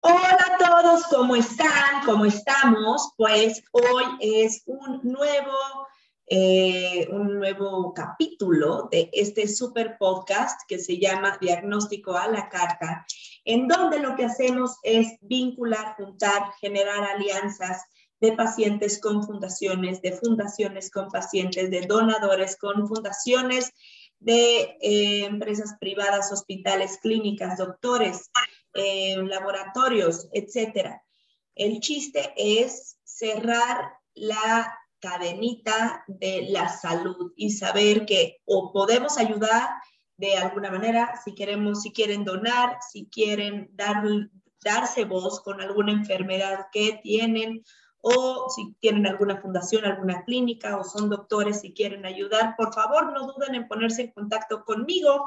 Hola a todos, ¿cómo están? ¿Cómo estamos? Pues hoy es un nuevo eh, un nuevo capítulo de este super podcast que se llama Diagnóstico a la Carta, en donde lo que hacemos es vincular, juntar, generar alianzas de pacientes con fundaciones, de fundaciones con pacientes, de donadores con fundaciones, de eh, empresas privadas, hospitales, clínicas, doctores, eh, laboratorios, etcétera. El chiste es cerrar la cadenita de la salud y saber que o podemos ayudar de alguna manera, si queremos, si quieren donar, si quieren dar, darse voz con alguna enfermedad que tienen o si tienen alguna fundación, alguna clínica o son doctores y quieren ayudar, por favor no duden en ponerse en contacto conmigo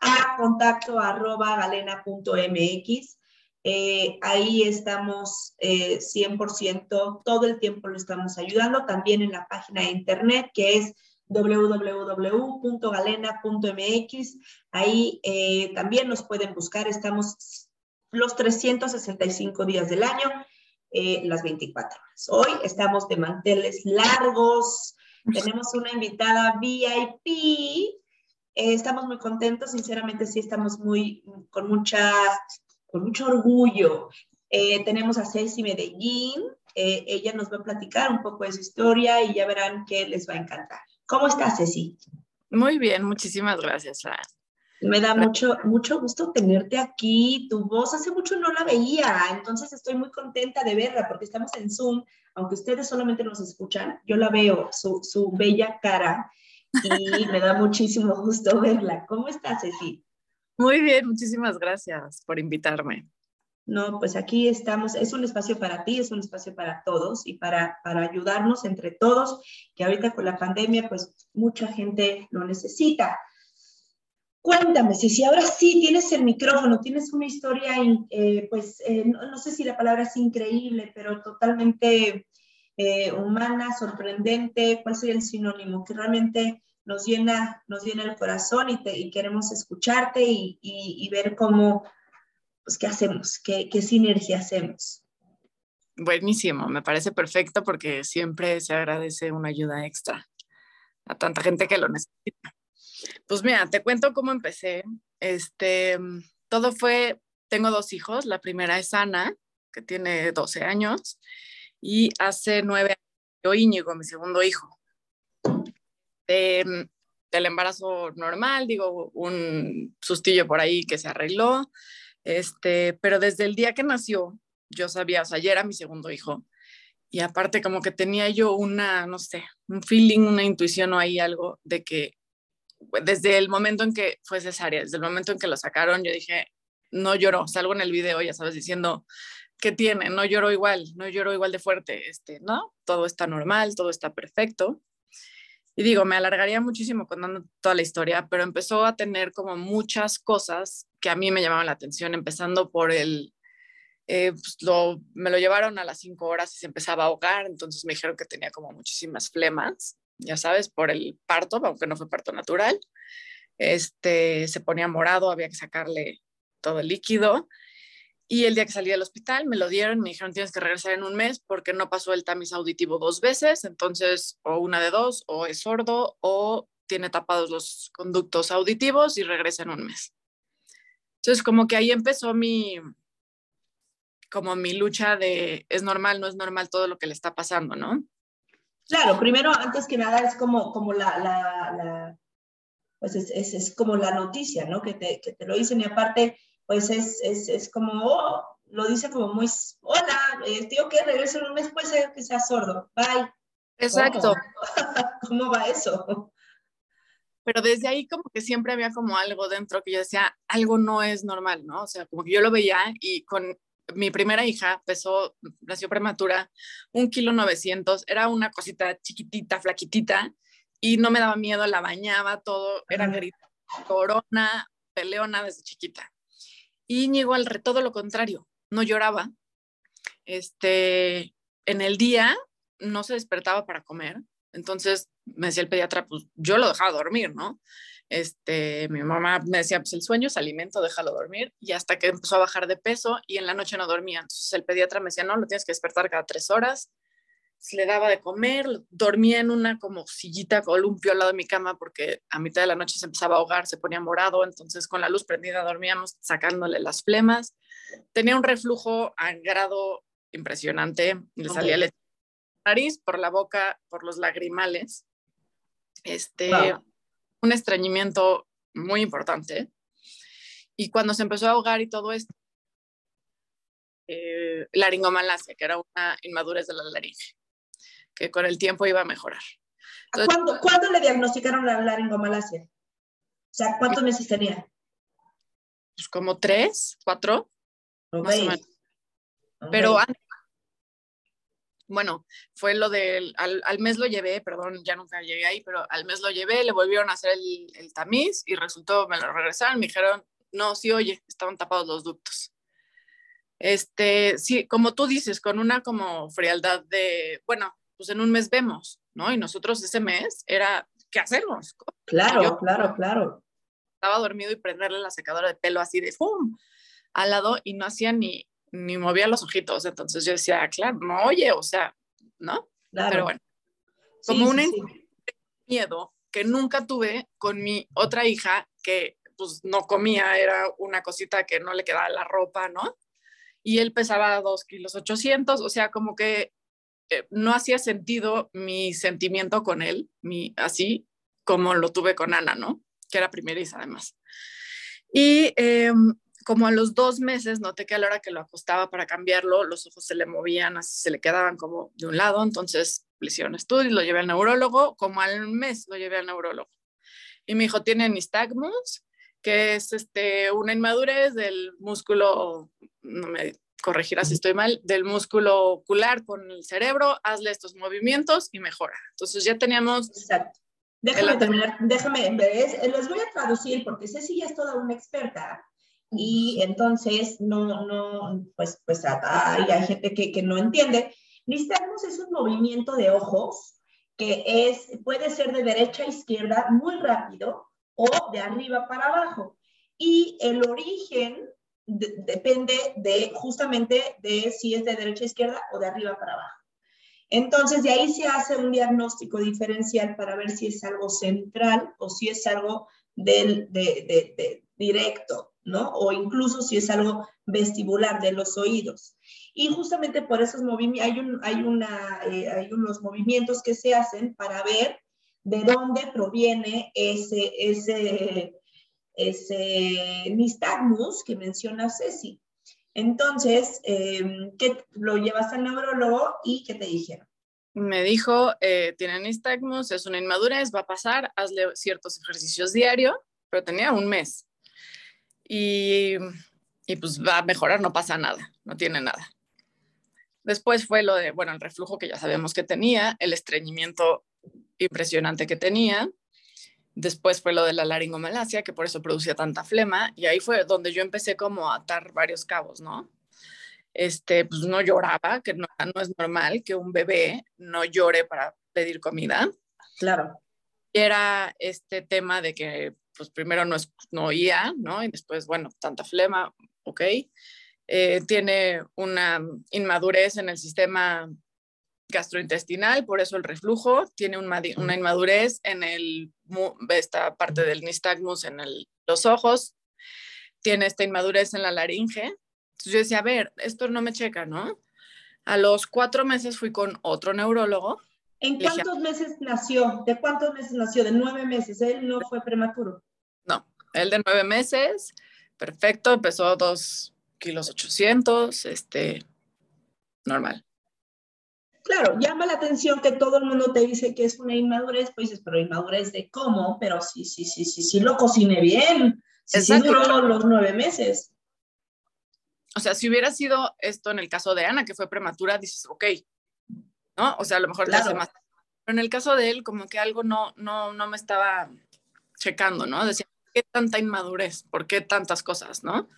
a contacto arroba galena.mx eh, ahí estamos 100%, eh, todo el tiempo lo estamos ayudando, también en la página de internet que es www.galena.mx. Ahí eh, también nos pueden buscar, estamos los 365 días del año, las 24 horas. Hoy estamos de manteles largos, tenemos una invitada VIP. estamos muy contentos, sinceramente sí estamos muy con mucha con mucho orgullo. Eh, tenemos a Ceci Medellín, eh, ella nos va a platicar un poco de su historia y ya verán que les va a encantar. ¿Cómo estás, Ceci? Muy bien, muchísimas gracias, Me da mucho, mucho gusto tenerte aquí. Tu voz hace mucho no la veía, entonces estoy muy contenta de verla porque estamos en Zoom, aunque ustedes solamente nos escuchan, yo la veo, su, su bella cara, y me da muchísimo gusto verla. ¿Cómo estás, Ceci? Muy bien, muchísimas gracias por invitarme. No, pues aquí estamos, es un espacio para ti, es un espacio para todos y para, para ayudarnos entre todos, que ahorita con la pandemia pues mucha gente lo necesita. Cuéntame, si, ahora sí tienes el micrófono, tienes una historia, eh, pues eh, no, sé si la palabra es increíble, pero totalmente eh, humana, sorprendente, ¿cuál sería el sinónimo? Que realmente nos llena, nos llena el corazón y, queremos escucharte y, ver cómo, pues, qué hacemos, qué, qué sinergia hacemos. Buenísimo, me parece perfecto porque siempre se agradece una ayuda extra a tanta gente que lo necesita. Pues mira, te cuento cómo empecé. Este, todo fue, tengo dos hijos, la primera es Ana, que tiene 12 años, y hace nueve años yo Íñigo, mi segundo hijo. Mm, del embarazo normal, digo, un sustillo por ahí que se arregló, este, pero desde el día que nació, yo sabía, o sea, ayer era mi segundo hijo, y aparte como que tenía yo una, no sé, un feeling, una intuición o ahí algo de que desde el momento en que fue cesárea, desde el momento en que lo sacaron, yo dije, no lloró, salgo en el video, ya sabes, diciendo, ¿qué tiene? No lloro igual, no lloro igual de fuerte, este, ¿no? Todo está normal, todo está perfecto. Y digo, me alargaría muchísimo contando toda la historia, pero empezó a tener como muchas cosas que a mí me llamaban la atención, empezando por el, eh, pues me lo llevaron a las cinco horas y se empezaba a ahogar, entonces me dijeron que tenía como muchísimas flemas, ya sabes, por el parto, aunque no fue parto natural. Este, se ponía morado, había que sacarle todo el líquido y el día que salí del hospital me lo dieron, me dijeron tienes que regresar en un mes porque no pasó el tamiz auditivo dos veces, entonces o una de dos, o es sordo o tiene tapados los conductos auditivos y regresa en un mes. Entonces como que ahí empezó mi, como mi lucha de es normal, no es normal todo lo que le está pasando, ¿no? Claro, primero, antes que nada, es como, como la, la, pues es, es, es, como la noticia, ¿no? Que te, que te lo dicen y aparte pues es, es, es como, oh, lo dice como muy, hola, eh, tío que regreso en un mes, puede ser que sea sordo, bye. Exacto. ¿Cómo, va eso? pero desde ahí como que siempre había como algo dentro que yo decía, algo no es normal, ¿no? O sea, como que yo lo veía y con mi primera hija pesó, nació prematura, un kilo 900, era una cosita chiquitita, flaquitita, y no me daba miedo, la bañaba, todo, era grita, corona, peleona desde chiquita. Y llegó al todo lo contrario, no lloraba. Este, en el día no se despertaba para comer, entonces me decía el pediatra, pues yo lo dejaba dormir, ¿no? Este, mi mamá me decía, pues el sueño es alimento, déjalo dormir. Y hasta que empezó a bajar de peso y en la noche no dormía. Entonces el pediatra me decía, no, lo tienes que despertar cada tres horas. le daba de comer, dormía en una como sillita columpio al lado de mi cama porque a mitad de la noche se empezaba a ahogar, se ponía morado. Entonces con la luz prendida dormíamos sacándole las flemas. Tenía un reflujo a grado impresionante. Le salía la nariz, por la boca, por los lagrimales. Este, un estreñimiento muy importante. Y cuando se empezó a ahogar y todo esto, eh, laringomalacia, que era una inmadurez de la laringe, que con el tiempo iba a mejorar. ¿Cuándo, le diagnosticaron la laringomalacia? O sea, ¿cuántos meses tenía? Pues como tres, cuatro, más o menos. Pero antes bueno, fue lo del, al, mes lo llevé, perdón, ya nunca llegué ahí, pero al mes lo llevé, le volvieron a hacer el, tamiz y resultó, me lo regresaron, me dijeron, no, sí, oye, estaban tapados los ductos. Este, sí, como tú dices, con una como frialdad de, bueno, pues en un mes vemos, ¿no? Y nosotros ese mes era, ¿qué hacemos? Claro, claro, claro. Estaba dormido y prenderle la secadora de pelo así de ¡pum! al lado y no hacía ni, ni movía los ojitos. Entonces yo decía, claro, no oye, o sea, ¿no? Pero bueno, como un miedo que nunca tuve con mi otra hija que pues no comía, era una cosita que no le quedaba la ropa, ¿no? Y él pesaba dos kilos 800, o sea, como que eh, no hacía sentido mi sentimiento con él, mi, así como lo tuve con Ana, ¿no? Que era primeriza además. Y eh, como a los dos meses noté que a la hora que lo acostaba para cambiarlo, los ojos se le movían, así se le quedaban como de un lado, entonces le hicieron estudios, lo llevé al neurólogo, como al mes lo llevé al neurólogo. Y me dijo, tiene nistagmus, que es este, una inmadurez del músculo, no me corregirás si estoy mal, del músculo ocular con el cerebro, hazle estos movimientos y mejora. Entonces ya teníamos... Exacto. Déjame terminar, déjame, les voy a traducir porque Ceci ya es toda una experta y entonces no, no, pues, pues hay, hay gente que, que no entiende. Nistagmus es un movimiento de ojos que es, puede ser de derecha a izquierda muy rápido o de arriba para abajo. Y el origen depende de justamente de si es de derecha a izquierda o de arriba para abajo. Entonces, de ahí se hace un diagnóstico diferencial para ver si es algo central o si es algo del, de, directo. ¿No? O incluso si es algo vestibular de los oídos. Y justamente por esos movimientos, hay, un, hay, una, eh, hay unos movimientos que se hacen para ver de dónde proviene ese, ese, ese nistagmus que menciona Ceci. Entonces, em, ¿qué lo llevas al neurólogo y qué te dijeron? Me dijo, eh, tiene nistagmus, es una inmadurez, va a pasar, hazle ciertos ejercicios diarios, pero tenía un mes y, y pues va a mejorar, no pasa nada, no tiene nada. Después fue lo de, bueno, el reflujo que ya sabemos que tenía, el estreñimiento impresionante que tenía. Después fue lo de la laringomalacia, que por eso producía tanta flema. Y ahí fue donde yo empecé como a atar varios cabos, ¿no? Este, pues no lloraba, que no, no es normal que un bebé no llore para pedir comida. Claro. Era este tema de que pues primero no, es, no oía, ¿no? Y después, bueno, tanta flema, ok. Eh, tiene una inmadurez en el sistema gastrointestinal, por eso el reflujo, tiene una inmadurez en el, esta parte del nistagmus en los ojos, tiene esta inmadurez en la laringe. Entonces yo decía, a ver, esto no me checa, ¿no? A los cuatro meses fui con otro neurólogo ¿En cuántos meses nació? ¿De cuántos meses nació? De nueve meses. Él no fue prematuro. No, él de nueve meses, perfecto, empezó dos kilos ochocientos, este, normal. claro, llama la atención que todo el mundo te dice que es una inmadurez, pues dices, pero inmadurez de cómo, pero sí, sí, sí, sí, sí lo cociné bien, sí, sí duró los nueve meses. O sea, si hubiera sido esto en el caso de Ana, que fue prematura, dices, ok, ¿no? O sea, a lo mejor te hace más. Pero en el caso de él, como que algo no, no, no me estaba checando, ¿no? Decía, ¿por qué tanta inmadurez? ¿Por qué tantas cosas, no?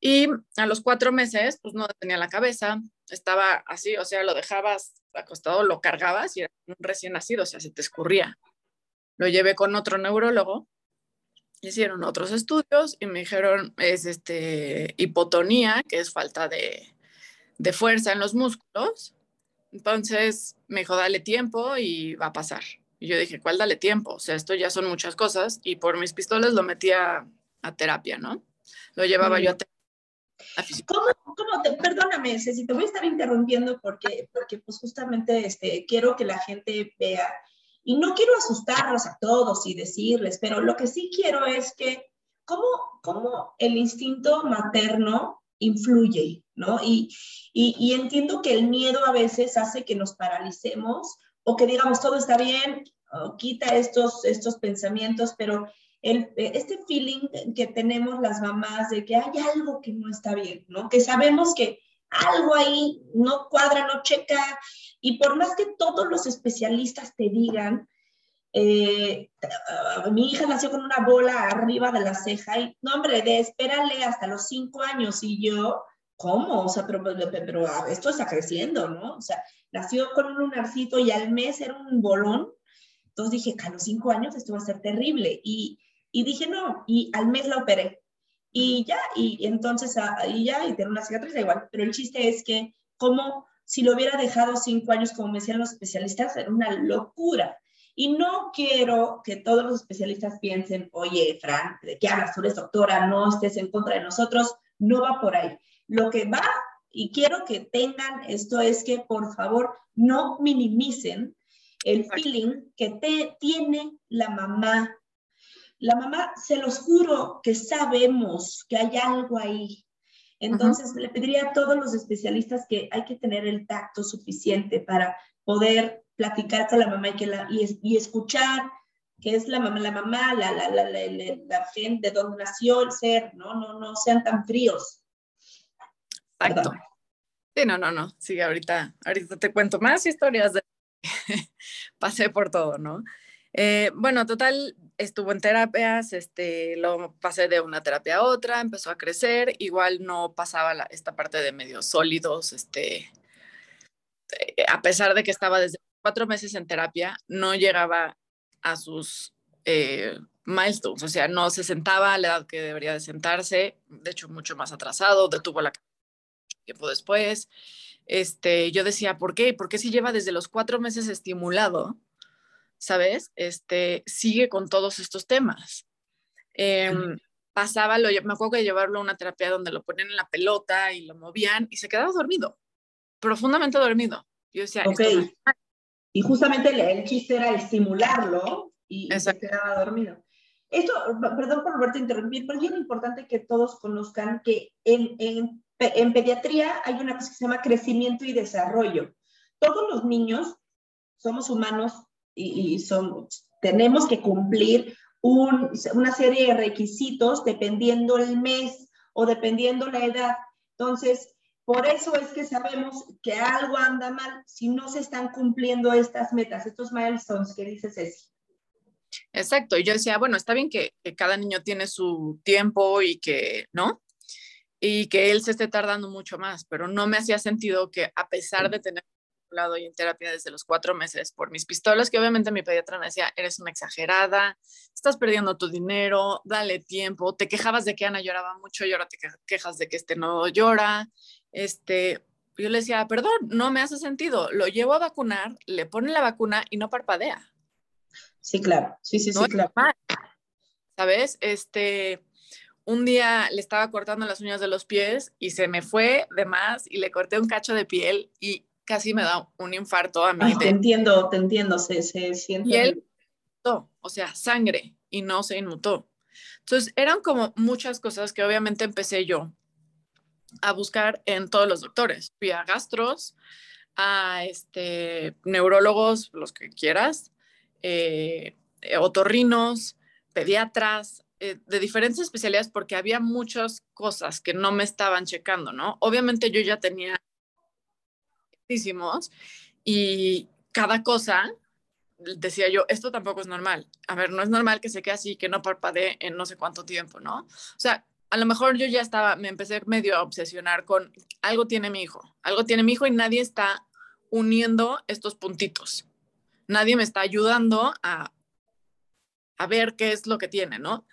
Y a los cuatro meses, pues no tenía la cabeza, estaba así, o sea, lo dejabas acostado, lo cargabas y era un recién nacido, o sea, se te escurría. Lo llevé con otro neurólogo, hicieron otros estudios y me dijeron, es este, hipotonía, que es falta de, de fuerza en los músculos. Entonces me dijo, dale tiempo y va a pasar. Y yo dije, ¿cuál dale tiempo? O sea, esto ya son muchas cosas y por mis pistolas lo metía a terapia, ¿no? Lo llevaba yo a terapia ¿Cómo, cómo te, perdóname, Ceci, te voy a estar interrumpiendo porque, porque pues justamente este, quiero que la gente vea, y no quiero asustarlos a todos y decirles, pero lo que sí quiero es que cómo, cómo el instinto materno influye, ¿no? Y, y, y entiendo que el miedo a veces hace que nos paralicemos o que digamos todo está bien, quita estos, estos pensamientos, pero el, este feeling que tenemos las mamás de que hay algo que no está bien, ¿no? Que sabemos que algo ahí no cuadra, no checa, y por más que todos los especialistas te digan, eh, mi hija nació con una bola arriba de la ceja y, no, hombre, de espérale hasta los cinco años y yo, ¿cómo? O sea, pero, pero, ah, esto está creciendo, ¿no? O sea, nació con un lunarcito y al mes era un bolón. Entonces dije, a los cinco años esto va a ser terrible. Y, y dije, no, y al mes la operé. Y ya, y entonces, ah, y ya, y tiene una cicatriz, igual. Pero el chiste es que, como si lo hubiera dejado cinco años, como me decían los especialistas, era una locura. Y no quiero que todos los especialistas piensen, oye, Fran, ¿de qué hablas? Tú eres doctora, no estés en contra de nosotros. No va por ahí. Lo que va, y quiero que tengan esto, es que por favor no minimicen el feeling que te, tiene la mamá la mamá, se los juro que sabemos que hay algo ahí. Entonces, le pediría a todos los especialistas que hay que tener el tacto suficiente para poder platicar con la mamá y, que la, y, escuchar que es la mamá, la mamá, la, la, la, la, gente de donde nació el ser, ¿no? No, no sean tan fríos. Exacto. Sí, no, no, no. Sí, ahorita, ahorita te cuento más historias de... Pasé por todo, ¿no? Eh, bueno, total, estuvo en terapias, este, lo pasé de una terapia a otra, empezó a crecer, igual no pasaba esta parte de medios sólidos, este, eh, a pesar de que estaba desde cuatro meses en terapia, no llegaba a sus eh, milestones, o sea, no se sentaba a la edad que debería de sentarse, de hecho mucho más atrasado, detuvo la tiempo después. Este, yo decía, ¿por qué? ¿Por qué si lleva desde los cuatro meses estimulado? ¿sabes? Este, sigue con todos estos temas. Em, pasaba, lo, me acuerdo de llevarlo a una terapia donde lo ponían en la pelota y lo movían y se quedaba dormido, profundamente dormido. Yo decía, ok. Y justamente el, chiste era estimularlo y, se quedaba dormido. Esto, perdón por volverte a interrumpir, pero es bien importante que todos conozcan que en, en, en pediatría hay una cosa que se llama crecimiento y desarrollo. Todos los niños somos humanos y, son, tenemos que cumplir una serie de requisitos dependiendo el mes o dependiendo la edad. Entonces, por eso es que sabemos que algo anda mal si no se están cumpliendo estas metas, estos milestones que dice Ceci. Exacto, y yo decía, bueno, está bien que, cada niño tiene su tiempo y que, ¿no? Y que él se esté tardando mucho más, pero no me hacía sentido que a pesar de tener lado y en terapia desde los cuatro meses por mis pistolas, que obviamente mi pediatra me decía, eres una exagerada, estás perdiendo tu dinero, dale tiempo, te quejabas de que Ana lloraba mucho y ahora te quejas de que este no llora. Este, yo le decía, perdón, no me hace sentido, lo llevo a vacunar, le ponen la vacuna y no parpadea. Sí, claro, sí, sí, sí, claro. ¿Sabes? Este, un día le estaba cortando las uñas de los pies y se me fue de más y le corté un cacho de piel y casi me da un infarto a mí. te entiendo, te entiendo, se, se siente. Y él, o sea, sangre, y no se inmutó. Entonces, eran como muchas cosas que obviamente empecé yo a buscar en todos los doctores. Fui a gastros, a este, neurólogos, los que quieras, eh, otorrinos, pediatras, eh, de diferentes especialidades, porque había muchas cosas que no me estaban checando, ¿no? Obviamente yo ya tenía muchísimos y cada cosa decía yo, esto tampoco es normal. A ver, no es normal que se quede así, que no parpadee en no sé cuánto tiempo, ¿no? O sea, a lo mejor yo ya estaba, me empecé medio a obsesionar con algo tiene mi hijo, algo tiene mi hijo y nadie está uniendo estos puntitos. Nadie me está ayudando a, a ver qué es lo que tiene, ¿no?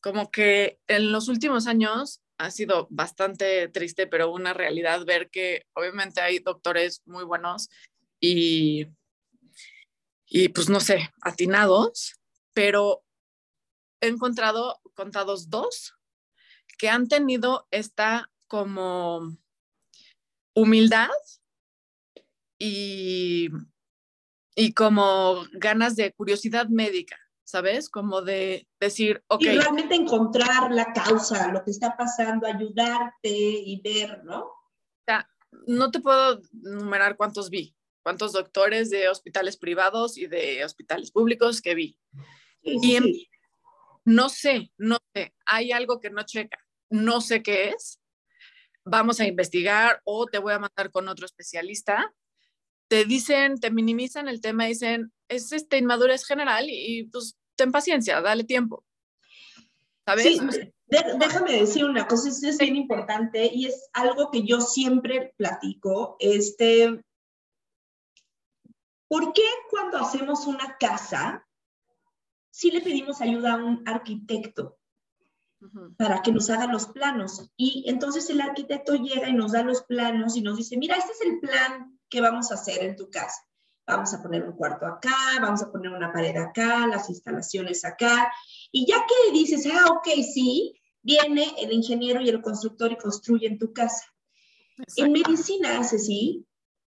Como que en los últimos años ha sido bastante triste, pero una realidad ver que obviamente hay doctores muy buenos y y pues no sé, atinados, pero he encontrado contados dos que han tenido esta como humildad y, y como ganas de curiosidad médica, ¿sabes? Como de decir, ok. Y realmente encontrar la causa, lo que está pasando, ayudarte y ver, ¿no? O sea, no te puedo numerar cuántos vi, cuántos doctores de hospitales privados y de hospitales públicos que vi. y no sé, no sé, hay algo que no checa, no sé qué es, vamos a investigar o te voy a mandar con otro especialista. Te dicen, te minimizan el tema, dicen, es este inmadurez general y, pues ten paciencia, dale tiempo. ¿Sabes? Sí, déjame decir una cosa, es bien importante y es algo que yo siempre platico. Este, ¿Por qué cuando hacemos una casa, sí le pedimos ayuda a un arquitecto para que nos haga los planos? Y entonces el arquitecto llega y nos da los planos y nos dice, mira, este es el plan que vamos a hacer en tu casa. Vamos a poner un cuarto acá, vamos a poner una pared acá, las instalaciones acá. Y ya que dices, ah, ok, sí, viene el ingeniero y el constructor y construyen tu casa. En medicina, sí,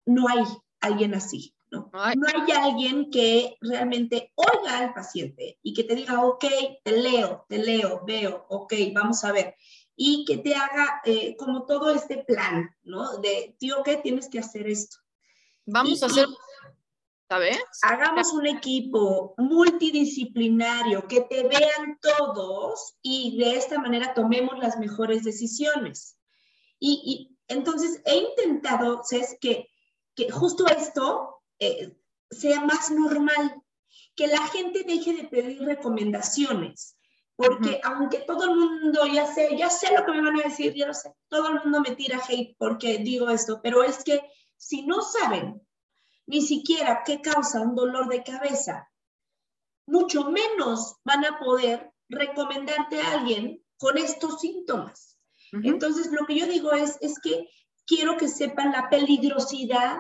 no hay alguien así. ¿No? hay alguien que realmente oiga al paciente y que te diga, ok, te leo, te leo, veo, ok, vamos a ver. Y que te haga eh, como todo este plan, ¿no? De, tío, ¿qué tienes que hacer esto? Vamos a hacer, ¿sabes? Hagamos un equipo multidisciplinario, que te vean todos y de esta manera tomemos las mejores decisiones. Y, y entonces he intentado, ¿sabes? Que, que justo esto eh, sea más normal, que la gente deje de pedir recomendaciones, porque aunque todo el mundo ya sé, ya sé lo que me van a decir, ya lo sé, todo el mundo me tira hate porque digo esto, pero es que si no saben ni siquiera qué causa un dolor de cabeza, mucho menos van a poder recomendarte a alguien con estos síntomas. Entonces, lo que yo digo es, es que quiero que sepan la peligrosidad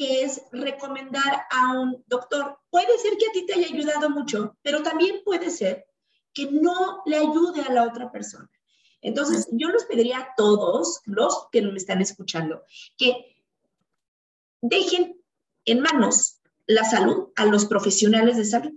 que es recomendar a un doctor. Puede ser que a ti te haya ayudado mucho, pero también puede ser que no le ayude a la otra persona. Entonces, yo les pediría a todos los que me están escuchando que dejen en manos la salud a los profesionales de salud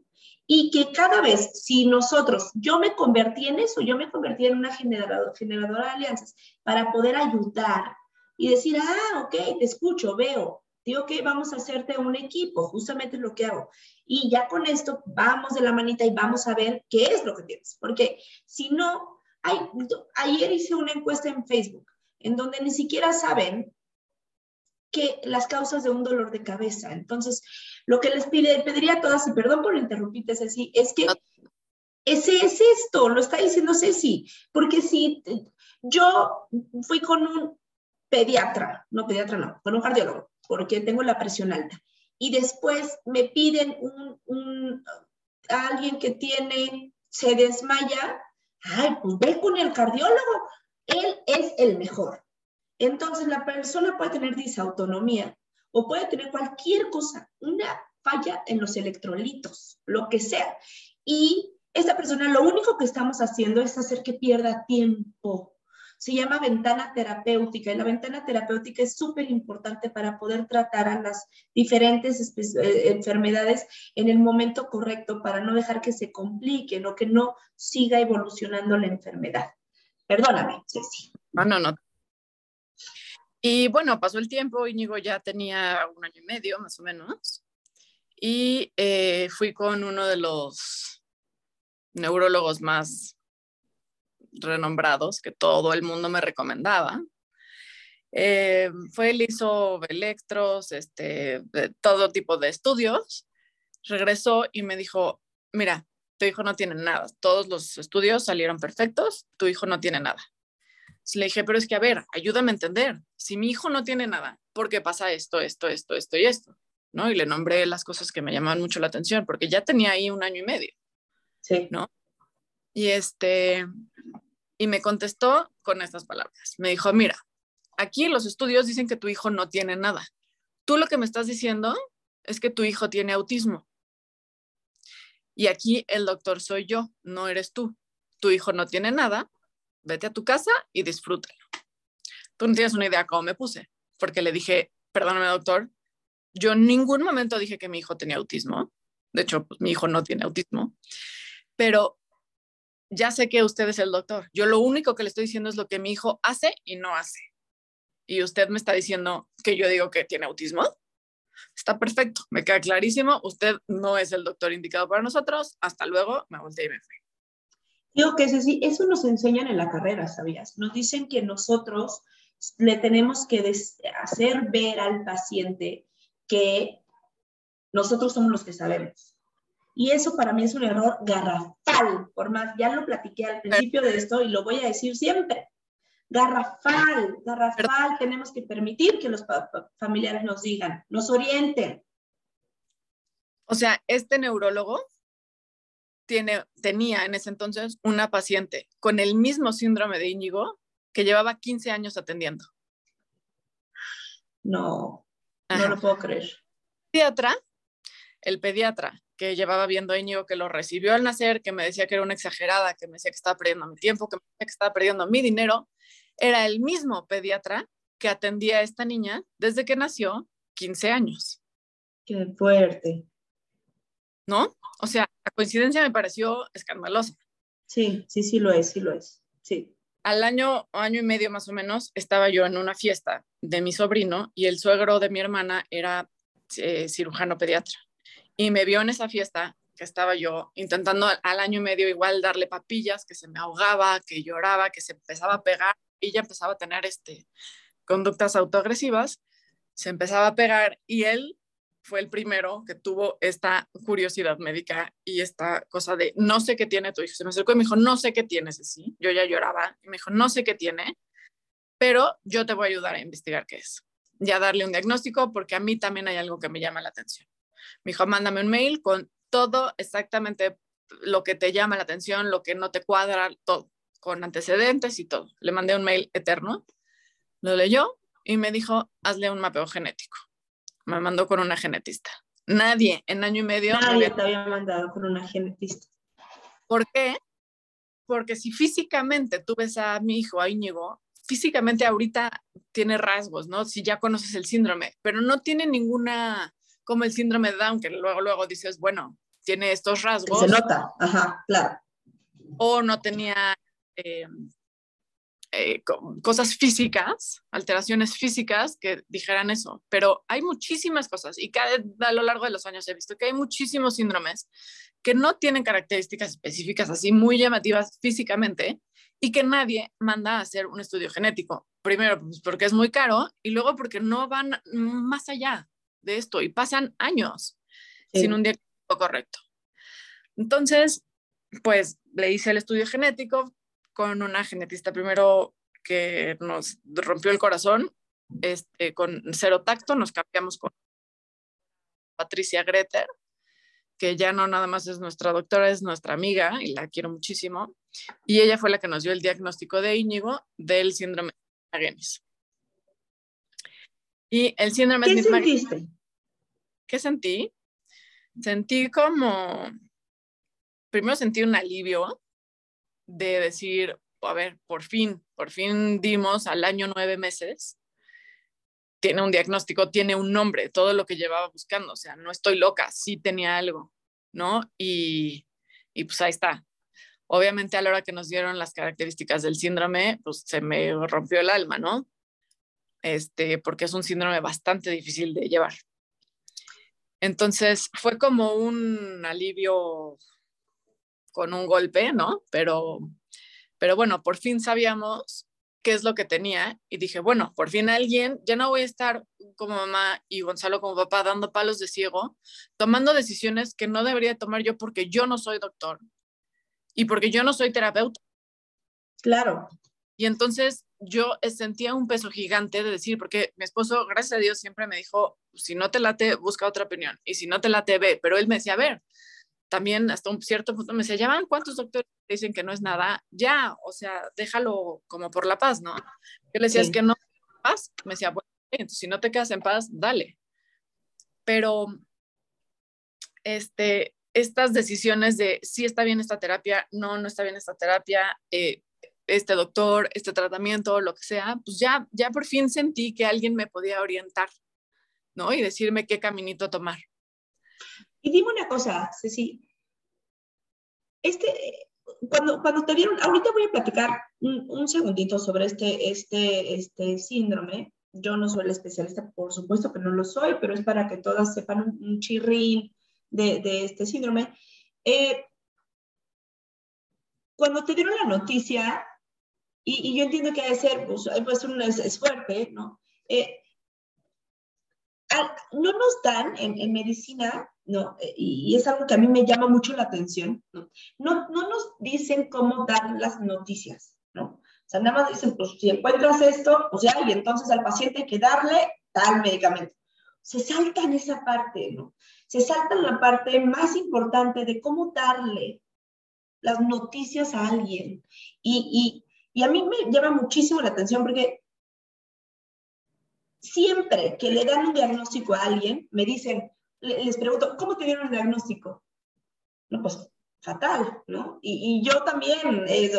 y que cada vez, si nosotros, yo me convertí en eso, yo me convertí en una generadora, generadora de alianzas para poder ayudar y decir, ah, ok, te escucho, veo, digo que vamos a hacerte un equipo, justamente lo que hago. Y ya con esto vamos de la manita y vamos a ver qué es lo que tienes. Porque si no, hay, ayer hice una encuesta en Facebook en donde ni siquiera saben que las causas de un dolor de cabeza. Entonces, lo que les pide, pediría a todas, y perdón por interrumpirte, Ceci, es que ese es esto, lo está diciendo Ceci, porque si yo fui con un pediatra, no pediatra, no, con un cardiólogo, porque tengo la presión alta. Y después me piden un, alguien que tiene, se desmaya, ay, pues ve con el cardiólogo, él es el mejor. Entonces la persona puede tener disautonomía o puede tener cualquier cosa, una falla en los electrolitos, lo que sea. Y esta persona lo único que estamos haciendo es hacer que pierda tiempo se llama ventana terapéutica y la ventana terapéutica es súper importante para poder tratar a las diferentes eh, enfermedades en el momento correcto para no dejar que se compliquen o que no siga evolucionando la enfermedad. Perdóname, Ceci. No, no, no. Y bueno, pasó el tiempo, Íñigo ya tenía un año y medio más o menos, y eh, fui con uno de los neurólogos más renombrados que todo el mundo me recomendaba. Eh, fue, él hizo electros, este, todo tipo de estudios, regresó y me dijo, mira, tu hijo no tiene nada, todos los estudios salieron perfectos, tu hijo no tiene nada. le dije, pero es que, a ver, ayúdame a entender, si mi hijo no tiene nada, ¿por qué pasa esto, esto, esto, esto y esto? ¿No? Y le nombré las cosas que me llamaban mucho la atención, porque ya tenía ahí un año y medio. Sí. ¿No? Y este, y me contestó con estas palabras. Me dijo, mira, aquí los estudios dicen que tu hijo no tiene nada. Tú lo que me estás diciendo es que tu hijo tiene autismo. Y aquí el doctor soy yo, no eres tú. Tu hijo no tiene nada, vete a tu casa y disfrútalo. Tú no tienes una idea cómo me puse, porque le dije, perdóname doctor, yo en ningún momento dije que mi hijo tenía autismo. De hecho, pues, mi hijo no tiene autismo. Pero ya sé que usted es el doctor. Yo lo único que le estoy diciendo es lo que mi hijo hace y no hace. Y usted me está diciendo que yo digo que tiene autismo. Está perfecto, me queda clarísimo. Usted no es el doctor indicado para nosotros. Hasta luego, me volteé y me fui. Digo que sí, eso nos enseñan en la carrera, ¿sabías? Nos dicen que nosotros le tenemos que hacer ver al paciente que nosotros somos los que sabemos. Y eso para mí es un error garrafal, por más, ya lo platiqué al principio de esto y lo voy a decir siempre. Garrafal, garrafal, tenemos que permitir que los familiares nos digan, nos orienten. O sea, este neurólogo tiene, tenía en ese entonces una paciente con el mismo síndrome de Íñigo que llevaba 15 años atendiendo. No, no lo puedo creer. Pediatra, el pediatra que llevaba viendo a Íñigo, que lo recibió al nacer, que me decía que era una exagerada, que me decía que estaba perdiendo mi tiempo, que me decía que estaba perdiendo mi dinero, era el mismo pediatra que atendía a esta niña desde que nació 15 años. Qué fuerte. ¿No? O sea, la coincidencia me pareció escandalosa. Sí, sí, sí lo es, sí lo es. Sí. Al año, año y medio más o menos, estaba yo en una fiesta de mi sobrino y el suegro de mi hermana era eh, cirujano pediatra. Y me vio en esa fiesta que estaba yo intentando al año y medio igual darle papillas, que se me ahogaba, que lloraba, que se empezaba a pegar y ya empezaba a tener este, conductas autoagresivas, se empezaba a pegar y él fue el primero que tuvo esta curiosidad médica y esta cosa de no sé qué tiene tu hijo. Se me acercó y me dijo, no sé qué tienes, sí. Yo ya lloraba y me dijo, no sé qué tiene, pero yo te voy a ayudar a investigar qué es y a darle un diagnóstico porque a mí también hay algo que me llama la atención. Me dijo, mándame un mail con todo exactamente lo que te llama la atención, lo que no te cuadra, todo, con antecedentes y todo. Le mandé un mail eterno, lo leyó y me dijo, hazle un mapeo genético. Me mandó con una genetista. Nadie en año y medio. Nadie te había mandado con una genetista. ¿Por qué? Porque si físicamente tú ves a mi hijo, a Íñigo, físicamente ahorita tiene rasgos, ¿no? Si ya conoces el síndrome, pero no tiene ninguna como el síndrome de Down, que luego, luego dices, bueno, tiene estos rasgos. Se nota, ajá, claro. O no tenía eh, eh, cosas físicas, alteraciones físicas que dijeran eso, pero hay muchísimas cosas y cada, a lo largo de los años he visto que hay muchísimos síndromes que no tienen características específicas así muy llamativas físicamente y que nadie manda a hacer un estudio genético. Primero, pues, porque es muy caro y luego porque no van más allá de esto y pasan años sin un diagnóstico correcto. Entonces, pues le hice el estudio genético con una genetista primero que nos rompió el corazón, este, con cero tacto, nos cambiamos con Patricia Greter, que ya no nada más es nuestra doctora, es nuestra amiga y la quiero muchísimo. Y ella fue la que nos dio el diagnóstico de Íñigo del síndrome de Agenis. Y el síndrome ¿Qué sentiste? ¿Qué sentí? Sentí como, primero sentí un alivio de decir, a ver, por fin, por fin dimos al año nueve meses, tiene un diagnóstico, tiene un nombre, todo lo que llevaba buscando, o sea, no estoy loca, sí tenía algo, ¿no? Y, y pues ahí está. Obviamente a la hora que nos dieron las características del síndrome, pues se me rompió el alma, ¿no? Este, porque es un síndrome bastante difícil de llevar. Entonces fue como un alivio con un golpe, ¿no? Pero, pero bueno, por fin sabíamos qué es lo que tenía y dije, bueno, por fin alguien, ya no voy a estar como mamá y Gonzalo como papá dando palos de ciego, tomando decisiones que no debería tomar yo porque yo no soy doctor y porque yo no soy terapeuta. Claro. Y entonces yo sentía un peso gigante de decir, porque mi esposo, gracias a Dios, siempre me dijo, si no te late, busca otra opinión, y si no te late, ve, pero él me decía, a ver, también hasta un cierto punto me decía, ya van, ¿cuántos doctores dicen que no es nada? Ya, o sea, déjalo como por la paz, ¿no? Yo le decía, es que no, paz, me decía, bueno, entonces si no te quedas en paz, dale. Pero, este, estas decisiones de si está bien esta terapia, no, no está bien esta terapia, eh, este doctor, este tratamiento, lo que sea, pues ya, ya por fin sentí que alguien me podía orientar, ¿no? Y decirme qué caminito tomar. Y dime una cosa, Ceci. Este, cuando, cuando te dieron, ahorita voy a platicar un, segundito sobre este, este, este síndrome. Yo no soy la especialista, por supuesto que no lo soy, pero es para que todas sepan un, chirrín de, de, este síndrome. Eh, cuando te dieron la noticia, y, yo entiendo que debe ser, pues, pues un, es, es fuerte, ¿no? Eh, no nos dan en, en medicina ¿no? Eh, y, es algo que a mí me llama mucho la atención, ¿no? No, no nos dicen cómo dar las noticias, ¿no? O sea, nada más dicen, pues si encuentras esto, pues ya, y entonces al paciente hay que darle tal medicamento. Se saltan esa parte, ¿no? Se saltan la parte más importante de cómo darle las noticias a alguien. Y, y, a mí me llama muchísimo la atención porque siempre que le dan un diagnóstico a alguien, me dicen, les pregunto, ¿cómo te dieron el diagnóstico? No, pues fatal, ¿no? Y, y yo también, eh,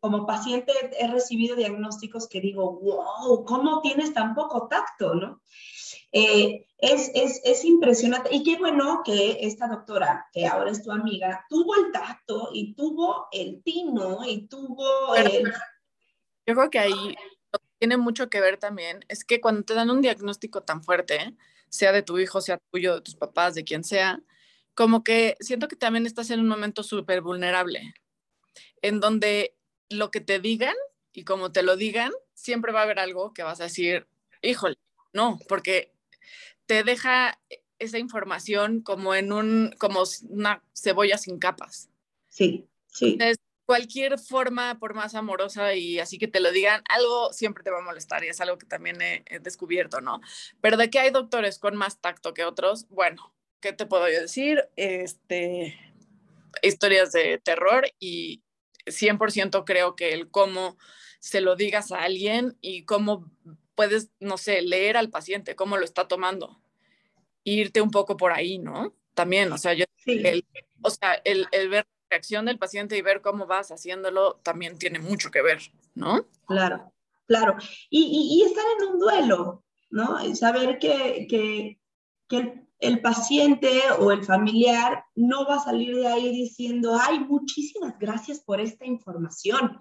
como paciente, he recibido diagnósticos que digo, wow, ¿cómo tienes tan poco tacto, no? Eh, es, es, es, impresionante. Y qué bueno que esta doctora, que ahora es tu amiga, tuvo el tacto y tuvo el tino y tuvo el... Yo creo que ahí tiene mucho que ver también, es que cuando te dan un diagnóstico tan fuerte, sea de tu hijo, sea tuyo, de tus papás, de quien sea, como que siento que también estás en un momento súper vulnerable, en donde lo que te digan y como te lo digan, siempre va a haber algo que vas a decir, híjole, no, porque te deja esa información como en un, como una cebolla sin capas. Sí, sí. Entonces, cualquier forma, por más amorosa y así que te lo digan, algo siempre te va a molestar y es algo que también he, descubierto, ¿no? Pero de que hay doctores con más tacto que otros, bueno, ¿qué te puedo yo decir? Este, historias de terror y 100% creo que el cómo se lo digas a alguien y cómo puedes, no sé, leer al paciente, cómo lo está tomando, irte un poco por ahí, ¿no? También, o sea, yo, o sea, el, el ver reacción del paciente y ver cómo vas haciéndolo también tiene mucho que ver, ¿no? Claro, claro. Y, y, estar en un duelo, ¿no? Saber que, que, que el, paciente o el familiar no va a salir de ahí diciendo, ay, muchísimas gracias por esta información.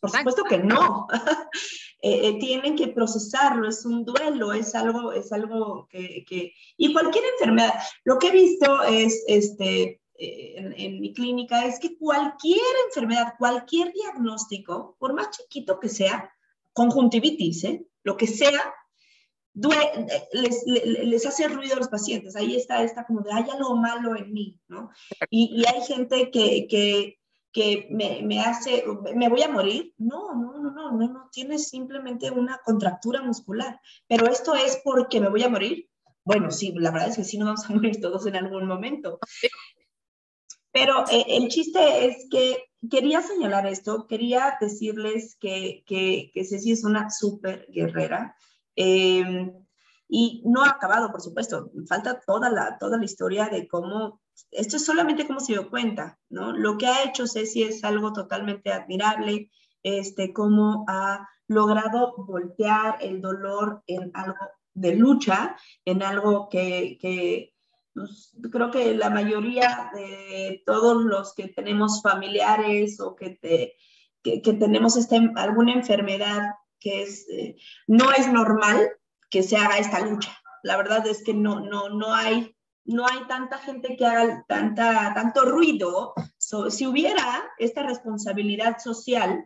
Por supuesto que no. Eh, eh, tienen que procesarlo, es un duelo, es algo, es algo que, que, Y cualquier enfermedad, lo que he visto es, este, eh, en, mi clínica es que cualquier enfermedad, cualquier diagnóstico, por más chiquito que sea, conjuntivitis, lo que sea, les, les, hace ruido a los pacientes. Ahí está esta como de, hay algo malo en mí, ¿no? Y, y hay gente que, que, que me, me, hace, me voy a morir. No, no, no, no, no, no, tienes simplemente una contractura muscular. Pero esto es porque me voy a morir. Bueno, sí, la verdad es que sí nos vamos a morir todos en algún momento. Pero eh, el chiste es que quería señalar esto, quería decirles que, que, que Ceci es una súper guerrera. Em, y no ha acabado, por supuesto, falta toda la, toda la historia de cómo, esto es solamente cómo se dio cuenta, ¿no? Lo que ha hecho Ceci es algo totalmente admirable, este, cómo ha logrado voltear el dolor en algo de lucha, en algo que, que pues, creo que la mayoría de todos los que tenemos familiares o que, te, que, tenemos este, alguna enfermedad que es, eh, no es normal que se haga esta lucha. La verdad es que no, no, no hay no hay tanta gente que haga tanta, tanto ruido. si hubiera esta responsabilidad social,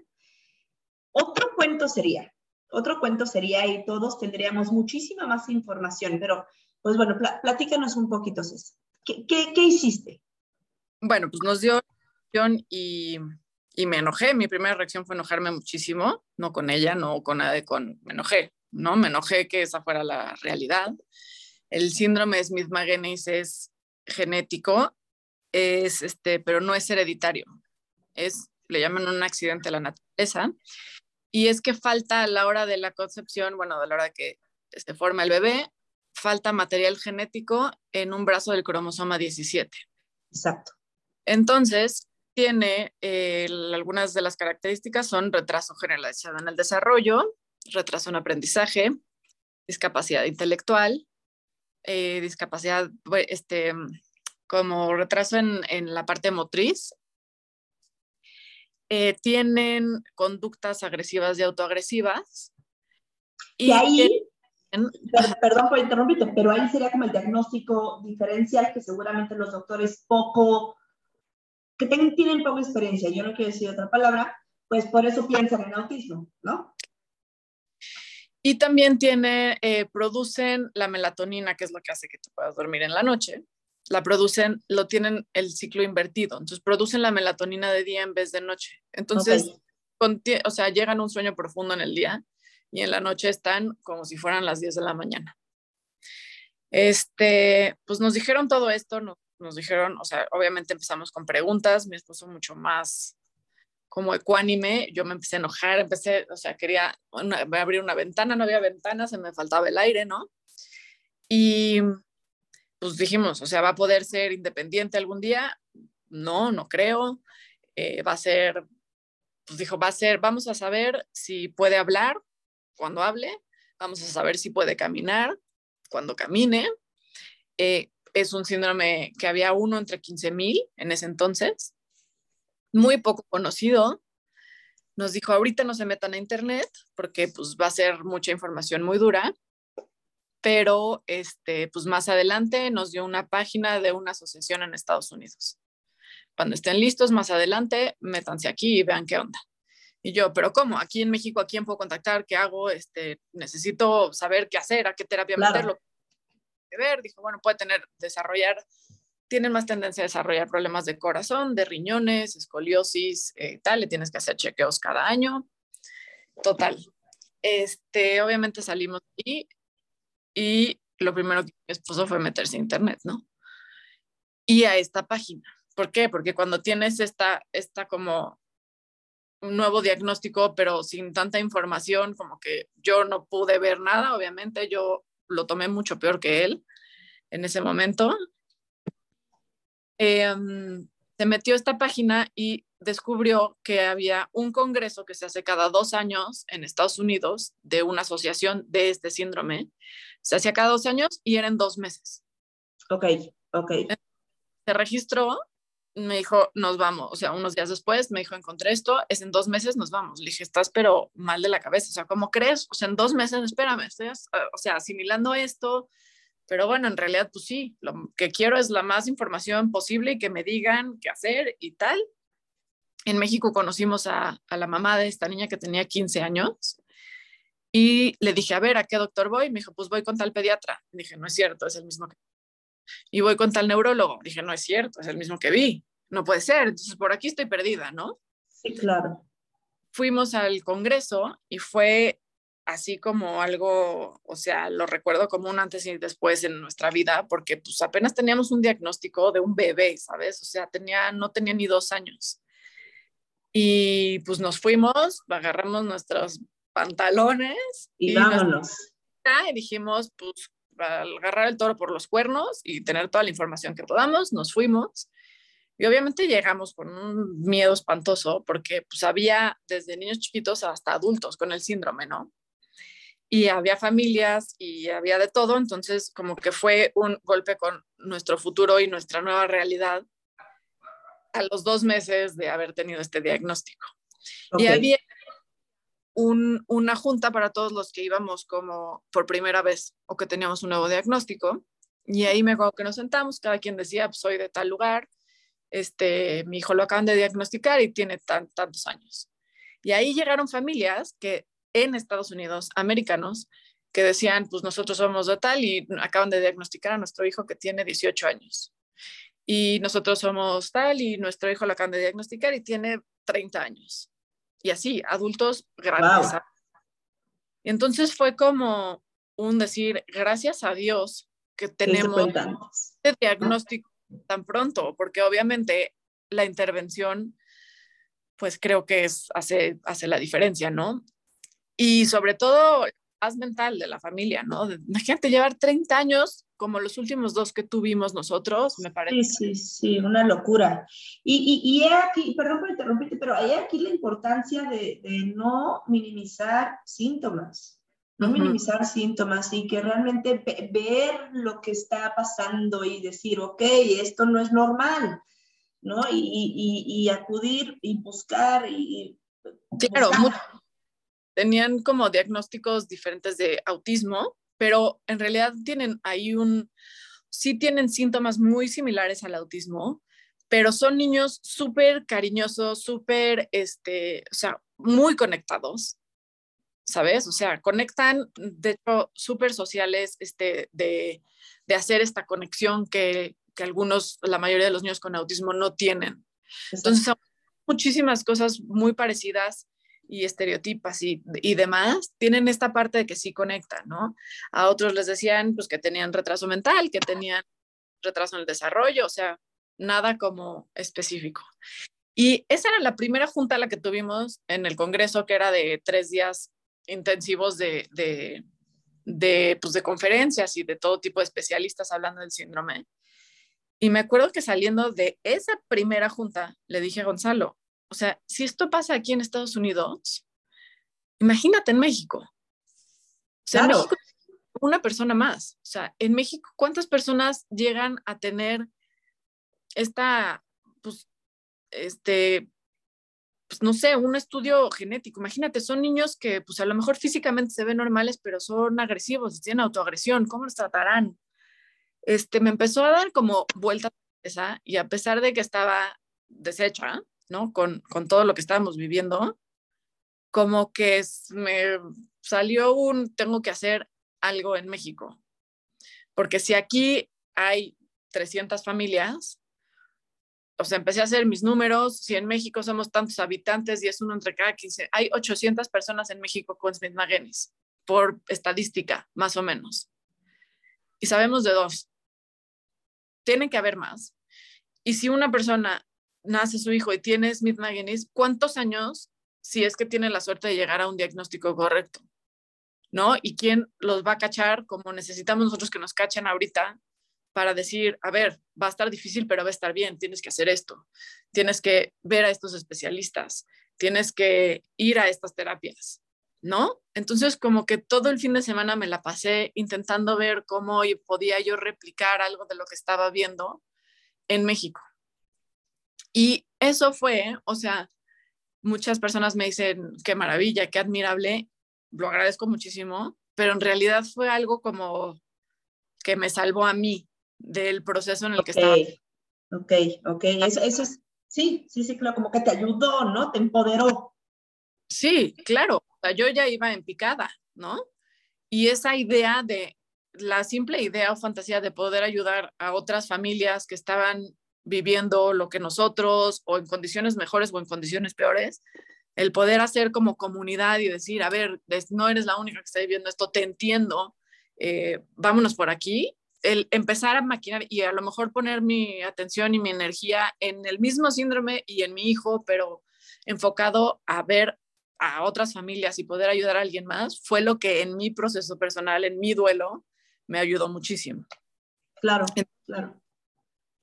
otro cuento sería, otro cuento sería y todos tendríamos muchísima más información, pero pues bueno, platícanos un poquito, César. ¿Qué, qué, qué hiciste? Bueno, pues nos dio y, y me enojé. Mi primera reacción fue enojarme muchísimo, no con ella, no con nadie, con, me enojé, ¿no? Me enojé que esa fuera la realidad. El síndrome de Smith-Magenis es genético, es este, pero no es hereditario. Es, le llaman un accidente a la naturaleza. Y es que falta a la hora de la concepción, bueno, a la hora de que se forma el bebé, falta material genético en un brazo del cromosoma 17. Exacto. Entonces, tiene eh, algunas de las características son retraso generalizado en el desarrollo, retraso en aprendizaje, discapacidad intelectual, eh, discapacidad, este, como retraso en, la parte motriz, eh, tienen conductas agresivas y autoagresivas. Y, ahí, perdón por interrumpirte, pero ahí sería como el diagnóstico diferencial que seguramente los doctores poco, que tienen poca experiencia, yo no quiero decir otra palabra, pues por eso piensan en autismo, ¿no? Y también tiene, eh, producen la melatonina, que es lo que hace que tú puedas dormir en la noche. La producen, lo tienen el ciclo invertido. Entonces producen la melatonina de día en vez de noche. Entonces, o sea, llegan a un sueño profundo en el día y en la noche están como si fueran las 10 de la mañana. Este, pues nos dijeron todo esto, nos, nos dijeron, o sea, obviamente empezamos con preguntas, mi esposo mucho más como ecuánime, yo me empecé a enojar, empecé, o sea, quería abrir una ventana, no había ventana, se me faltaba el aire, ¿no? Y pues dijimos, o sea, ¿va a poder ser independiente algún día? No, no creo. Eh, va a ser, pues dijo, va a ser, vamos a saber si puede hablar cuando hable, vamos a saber si puede caminar cuando camine. Eh, es un síndrome que había uno entre 15 mil en ese entonces muy poco conocido. Nos dijo, ahorita no se metan a internet porque pues va a ser mucha información muy dura, pero este, pues más adelante nos dio una página de una asociación en Estados Unidos. Cuando estén listos, más adelante, métanse aquí y vean qué onda. Y yo, pero ¿cómo? Aquí en México, ¿a quién puedo contactar? ¿Qué hago? Este, necesito saber qué hacer, a qué terapia meterlo. Ver, dijo, bueno, puede tener, desarrollar tienen más tendencia a desarrollar problemas de corazón, de riñones, escoliosis, eh, tal, le tienes que hacer chequeos cada año. Total. Este, obviamente salimos ahí y lo primero que mi esposo fue meterse a internet, ¿no? Y a esta página. ¿Por qué? Porque cuando tienes esta, esta como un nuevo diagnóstico, pero sin tanta información, como que yo no pude ver nada, obviamente yo lo tomé mucho peor que él en ese momento Em, se metió a esta página y descubrió que había un congreso que se hace cada dos años en Estados Unidos de una asociación de este síndrome. Se hacía cada dos años y eran dos meses. Ok, ok. Se registró, me dijo, nos vamos. O sea, unos días después me dijo, encontré esto, es en dos meses nos vamos. Le dije, estás pero mal de la cabeza. O sea, ¿cómo crees? O sea, en dos meses, espérame, estoy, o sea, asimilando esto, pero bueno, en realidad, pues sí, lo que quiero es la más información posible y que me digan qué hacer y tal. En México conocimos a, la mamá de esta niña que tenía 15 años y le dije, a ver, ¿a qué doctor voy? Me dijo, pues voy con tal pediatra. dije, no es cierto, es el mismo que... Y voy con tal neurólogo. Dije, no es cierto, es el mismo que vi. No puede ser. Entonces, por aquí estoy perdida, ¿no? Sí, claro. Fuimos al Congreso y fue así como algo, o sea, lo recuerdo como un antes y después en nuestra vida, porque pues apenas teníamos un diagnóstico de un bebé, ¿sabes? O sea, tenía, no tenía ni dos años. Y pues nos fuimos, agarramos nuestros pantalones y, vámonos. y dijimos, pues, agarrar el toro por los cuernos y tener toda la información que podamos, nos fuimos. Y obviamente llegamos con un miedo espantoso porque pues había desde niños chiquitos hasta adultos con el síndrome, ¿no? y había familias y había de todo, entonces como que fue un golpe con nuestro futuro y nuestra nueva realidad a los dos meses de haber tenido este diagnóstico. Y había una junta para todos los que íbamos como por primera vez o que teníamos un nuevo diagnóstico. Y ahí me acuerdo que nos sentamos, cada quien decía, pues soy de tal lugar, este, mi hijo lo acaban de diagnosticar y tiene tantos años. Y ahí llegaron familias que en Estados Unidos, americanos, que decían, pues nosotros somos de tal y acaban de diagnosticar a nuestro hijo que tiene 18 años. Y nosotros somos tal y nuestro hijo lo acaban de diagnosticar y tiene 30 años. Y así, adultos grandes. Y entonces fue como un decir, gracias a Dios que tenemos este diagnóstico tan pronto, porque obviamente la intervención, pues creo que es, hace, hace la diferencia, ¿no? Y sobre todo, mental de la familia, ¿no? Imagínate llevar 30 años como los últimos dos que tuvimos nosotros, me parece. Sí, sí, sí, una locura. Y, y, y aquí, perdón por interrumpirte, pero hay aquí la importancia de, de no minimizar síntomas no minimizar síntomas y que realmente ver lo que está pasando y decir, ok, esto no es normal, ¿no? Y, y, y acudir y buscar y... Claro, tenían como diagnósticos diferentes de autismo, pero en realidad tienen ahí un, sí tienen síntomas muy similares al autismo, pero son niños súper cariñosos, súper, este, o sea, muy conectados ¿sabes? O sea, conectan, de hecho, súper sociales, este, de, de, hacer esta conexión que, que, algunos, la mayoría de los niños con autismo no tienen. Entonces, muchísimas cosas muy parecidas y estereotipas y, y, demás, tienen esta parte de que sí conectan, ¿no? A otros les decían, pues, que tenían retraso mental, que tenían retraso en el desarrollo, o sea, nada como específico. Y esa era la primera junta la que tuvimos en el Congreso, que era de tres días intensivos de, de, de, pues de conferencias y de todo tipo de especialistas hablando del síndrome. Y me acuerdo que saliendo de esa primera junta, le dije a Gonzalo, o sea, si esto pasa aquí en Estados Unidos, imagínate en México. O sea, en México, una persona más. O sea, en México, ¿cuántas personas llegan a tener esta, pues, este, pues, no sé, un estudio genético. Imagínate, son niños que pues a lo mejor físicamente se ven normales, pero son agresivos, tienen autoagresión, ¿cómo los tratarán? Este, me empezó a dar como vuelta esa y a pesar de que estaba deshecha, ¿no? Con, con todo lo que estábamos viviendo, como que me salió un, tengo que hacer algo en México. Porque si aquí hay 300 familias, o sea, empecé a hacer mis números, si en México somos tantos habitantes y es uno entre cada 15, hay 800 personas en México con Smith Magenis, por estadística, más o menos. Y sabemos de dos. Tienen que haber más. Y si una persona nace su hijo y tiene Smith Magenis, ¿cuántos años si es que tiene la suerte de llegar a un diagnóstico correcto? ¿No? ¿Y quién los va a cachar como necesitamos nosotros que nos cachen ahorita para decir, a ver, va a estar difícil, pero va a estar bien, tienes que hacer esto, tienes que ver a estos especialistas, tienes que ir a estas terapias, ¿no? Entonces, como que todo el fin de semana me la pasé intentando ver cómo podía yo replicar algo de lo que estaba viendo en México. Y eso fue, o sea, muchas personas me dicen, qué maravilla, qué admirable, lo agradezco muchísimo, pero en realidad fue algo como que me salvó a mí, del proceso en el que estaba. Ok, ok, eso, eso es, sí, sí, sí, claro, como que te ayudó, ¿no? Te empoderó. Sí, claro, o sea, yo ya iba en picada, ¿no? Y esa idea de, la simple idea o fantasía de poder ayudar a otras familias que estaban viviendo lo que nosotros, o en condiciones mejores o en condiciones peores, el poder hacer como comunidad y decir, a ver, no eres la única que está viviendo esto, te entiendo, eh, vámonos por aquí, el empezar a maquinar y a lo mejor poner mi atención y mi energía en el mismo síndrome y en mi hijo, pero enfocado a ver a otras familias y poder ayudar a alguien más, fue lo que en mi proceso personal, en mi duelo, me ayudó muchísimo. Claro, claro.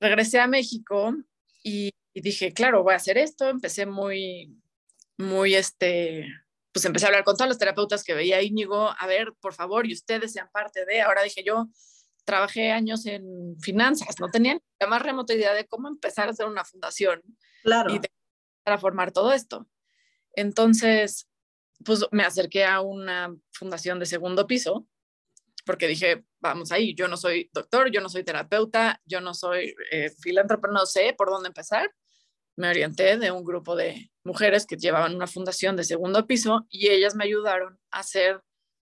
Regresé a México y, y, dije, claro, voy a hacer esto. Empecé muy, muy, este, pues empecé a hablar con todos los terapeutas que veía Íñigo, a ver, por favor, y ustedes sean parte de, ahora dije yo, trabajé años en finanzas, no tenía la más remota idea de cómo empezar a hacer una fundación claro. y para formar todo esto. Entonces, pues me acerqué a una fundación de segundo piso porque dije, vamos ahí, yo no soy doctor, yo no soy terapeuta, yo no soy eh, filántropo, no sé por dónde empezar. Me orienté de un grupo de mujeres que llevaban una fundación de segundo piso y ellas me ayudaron a hacer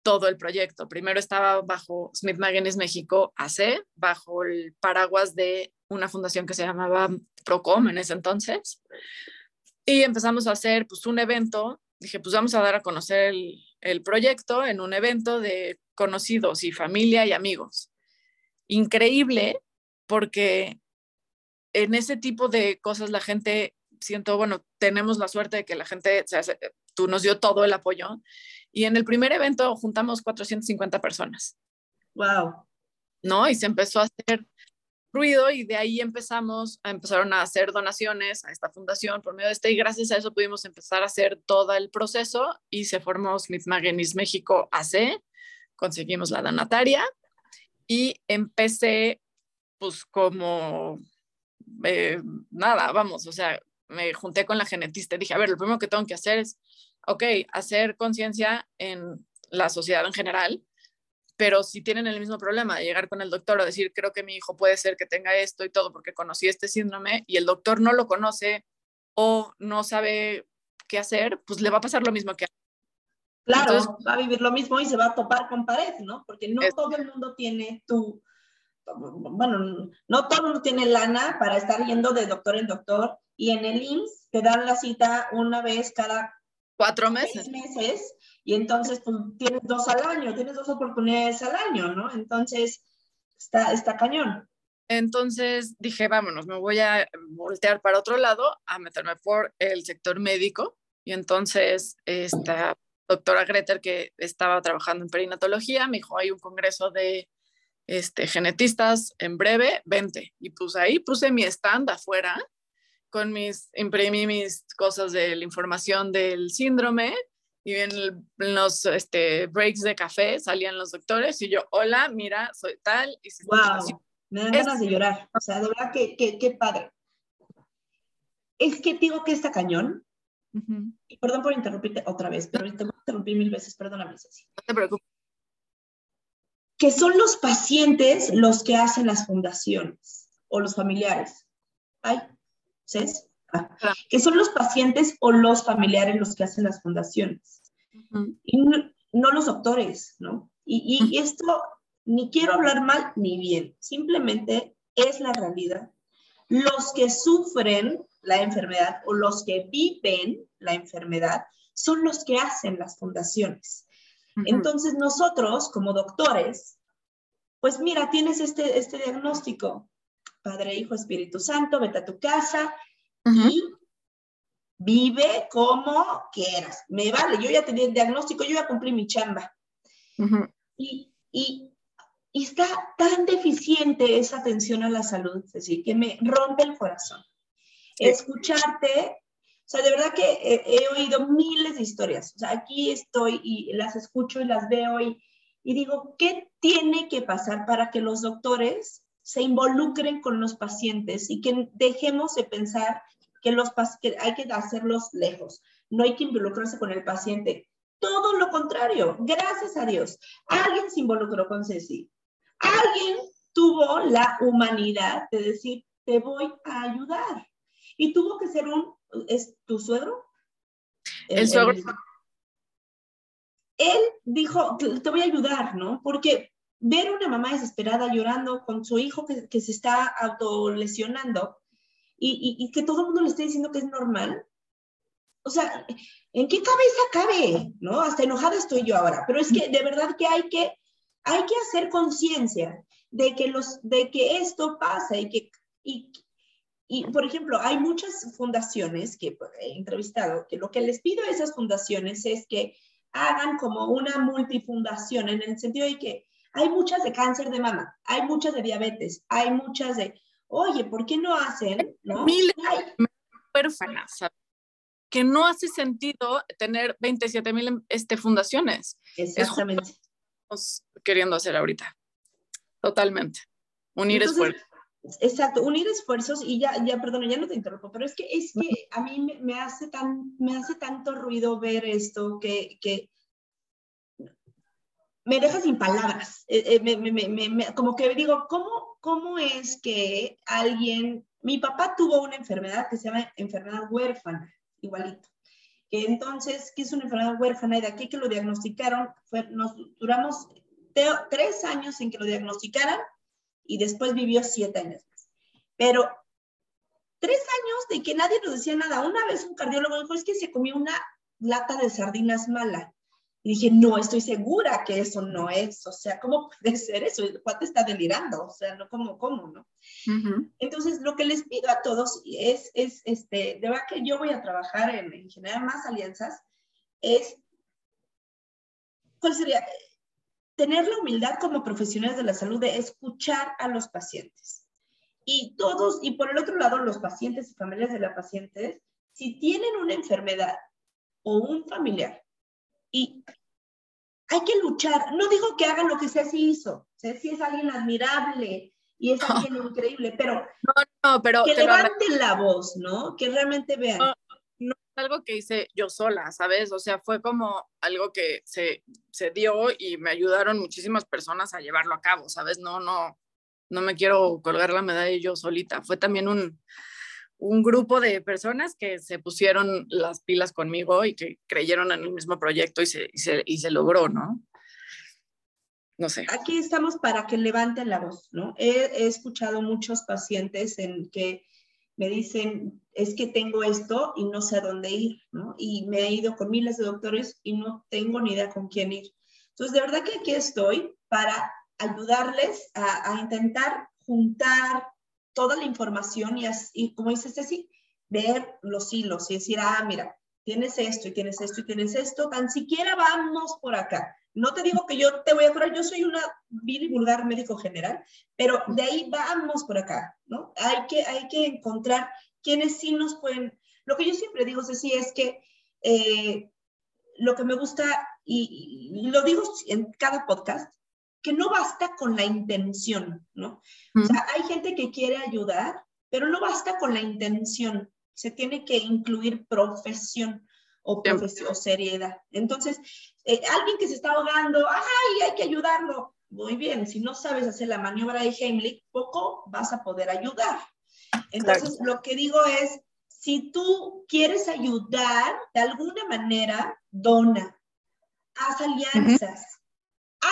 todo el proyecto. Primero estaba bajo Smith Magenis México AC, bajo el paraguas de una fundación que se llamaba Procom en ese entonces. Y empezamos a hacer pues, un evento. Dije, pues vamos a dar a conocer el, el proyecto en un evento de conocidos y familia y amigos. Increíble porque en ese tipo de cosas la gente, siento, bueno, tenemos la suerte de que la gente, tú nos dio todo el apoyo y en el primer evento juntamos 450 personas. Wow. ¿No? Y se empezó a hacer ruido y de ahí empezamos, empezaron a hacer donaciones a esta fundación por medio de este y gracias a eso pudimos empezar a hacer todo el proceso y se formó Smith Magenis México AC, conseguimos la donataria y empecé pues como eh, nada, vamos, o sea, me junté con la genetista y dije, a ver, lo primero que tengo que hacer es, ok, hacer conciencia en la sociedad en general pero si tienen el mismo problema de llegar con el doctor o decir, creo que mi hijo puede ser que tenga esto y todo porque conocí este síndrome y el doctor no lo conoce o no sabe qué hacer, pues le va a pasar lo mismo que a Claro, va a vivir lo mismo y se va a topar con pared, ¿no? Porque no todo el mundo tiene tu, bueno, no todo el mundo tiene lana para estar yendo de doctor en doctor y en el IMSS te dan la cita una vez cada cuatro meses. meses y entonces pues tienes dos al año, tienes dos oportunidades al año, ¿no? Entonces está, está cañón. Entonces dije, vámonos, me voy a voltear para otro lado, a meterme por el sector médico. Y entonces esta doctora Greter, que estaba trabajando en perinatología, me dijo, hay un congreso de este, genetistas en breve, vente. Y pues ahí puse mi stand afuera con mis, imprimí mis cosas de la información del síndrome y en, los este, breaks de café salían los doctores y yo, hola, mira, soy tal. Y wow, me dan ganas de llorar. O sea, de verdad que, que, padre. Es que digo que está cañón. Y perdón por interrumpirte otra vez, pero te voy a interrumpir mil veces, perdóname, No te preocupes. Que son los pacientes los que hacen las fundaciones o los familiares. Ay, ¿sabes? Que son los pacientes o los familiares los que hacen las fundaciones. Y no, los doctores, ¿no? Y, esto ni quiero hablar mal ni bien, simplemente es la realidad. Los que sufren la enfermedad o los que viven la enfermedad son los que hacen las fundaciones. Entonces nosotros como doctores, pues mira, tienes este, este diagnóstico, Padre, Hijo, Espíritu Santo, vete a tu casa, y vive como quieras. Me vale, yo ya tenía el diagnóstico, yo ya cumplí mi chamba. y, y, y, está tan deficiente esa atención a la salud, es decir, que me rompe el corazón. Escucharte, o sea, de verdad que he, he, oído miles de historias. O sea, aquí estoy y las escucho y las veo y, y digo, ¿qué tiene que pasar para que los doctores se involucren con los pacientes y que dejemos de pensar que, los, que hay que hacerlos lejos, no hay que involucrarse con el paciente. Todo lo contrario, gracias a Dios, alguien se involucró con Ceci, alguien tuvo la humanidad de decir, te voy a ayudar. Y tuvo que ser un, ¿es tu suegro? El, suegro. él dijo, te voy a ayudar, ¿no? Porque ver una mamá desesperada llorando con su hijo que, que se está autolesionando y, y, que todo el mundo le esté diciendo que es normal. O sea, ¿en qué cabeza cabe? ¿No? Hasta enojada estoy yo ahora, pero es que de verdad que hay que, hay que hacer conciencia de que, los, de que esto pasa y que, y, y, por ejemplo, hay muchas fundaciones que he entrevistado, que lo que les pido a esas fundaciones es que hagan como una multifundación en el sentido de que hay muchas de cáncer de mama, hay muchas de diabetes, hay muchas de, oye, ¿por qué no hacen? ¿no? Miles huérfanas, que no hace sentido tener 27 mil este, fundaciones. Exactamente. Es queriendo hacer ahorita. Totalmente. Unir esfuerzos. Exacto, unir esfuerzos y ya, ya, perdón, ya no te interrumpo, pero es que es que a mí me, me hace tan, me hace tanto ruido ver esto que, que me deja sin palabras. Eh, eh, como que digo, ¿cómo, ¿cómo es que alguien, mi papá tuvo una enfermedad que se llama enfermedad huérfana, igualito. Entonces, ¿qué es una enfermedad huérfana? Y de aquí que lo diagnosticaron, fue, nos duramos tres años en que lo diagnosticaran y después vivió siete años más. Pero tres años de que nadie nos decía nada. Una vez un cardiólogo dijo, es que se comió una lata de sardinas mala. Y dije, no, estoy segura que eso no es. O sea, ¿cómo puede ser eso? El cuate está delirando. O sea, no, ¿cómo, cómo, no? Entonces, lo que les pido a todos es, es, este, de verdad que yo voy a trabajar en, en generar más alianzas, es, ¿cuál sería? tener la humildad como profesionales de la salud de escuchar a los pacientes. Y todos, y por el otro lado, los pacientes y familias de los pacientes, si tienen una enfermedad o un familiar y hay que luchar, no digo que hagan lo que Ceci hizo, Ceci es alguien admirable y es alguien increíble, pero, no, no, pero que levanten la voz, ¿no? Que realmente vean algo que hice yo sola, ¿sabes? O sea, fue como algo que se, se dio y me ayudaron muchísimas personas a llevarlo a cabo, ¿sabes? No, no, no me quiero colgar la medalla yo solita. Fue también un, un grupo de personas que se pusieron las pilas conmigo y que creyeron en el mismo proyecto y se, y se, y se logró, ¿no? No sé. Aquí estamos para que levanten la voz, ¿no? He, escuchado muchos pacientes en que me dicen, es que tengo esto y no sé a dónde ir, ¿no? Y me he ido con miles de doctores y no tengo ni idea con quién ir. Entonces, de verdad que aquí estoy para ayudarles a, intentar juntar toda la información y, y como dice Ceci, ver los hilos y decir, ah, mira, tienes esto y tienes esto y tienes esto, tan siquiera vamos por acá. No te digo que yo te voy a curar, yo soy una vil y vulgar médico general, pero de ahí vamos por acá, ¿no? Hay que, hay que encontrar quienes sí nos pueden... Lo que yo siempre digo, Ceci, es que eh, lo que me gusta, y, lo digo en cada podcast, que no basta con la intención, ¿no? O sea, hay gente que quiere ayudar, pero no basta con la intención, se tiene que incluir profesión o, profesión, o seriedad. Entonces, eh, alguien que se está ahogando, ¡ay, hay que ayudarlo! Muy bien, si no sabes hacer la maniobra de Heimlich, poco vas a poder ayudar. Entonces, lo que digo es, si tú quieres ayudar de alguna manera, dona, haz alianzas,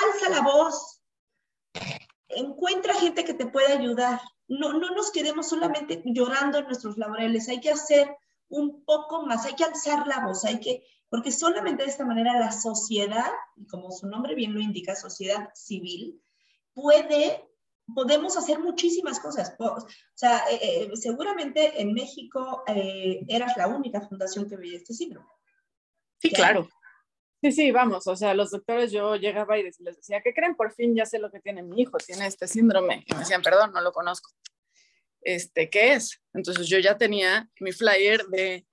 alza la voz, encuentra gente que te pueda ayudar. No, no nos quedemos solamente llorando en nuestros laureles, hay que hacer un poco más, hay que alzar la voz, hay que porque solamente de esta manera la sociedad, y como su nombre bien lo indica, sociedad civil, puede, podemos hacer muchísimas cosas. O sea, eh, eh, seguramente en México eh, eras la única fundación que veía este síndrome. Sí, claro. Sí, sí, vamos, o sea, los doctores yo llegaba y les decía, ¿qué creen? Por fin ya sé lo que tiene mi hijo, tiene este síndrome. Y me decían, perdón, no lo conozco. Este, ¿qué es? Entonces yo ya tenía mi flyer de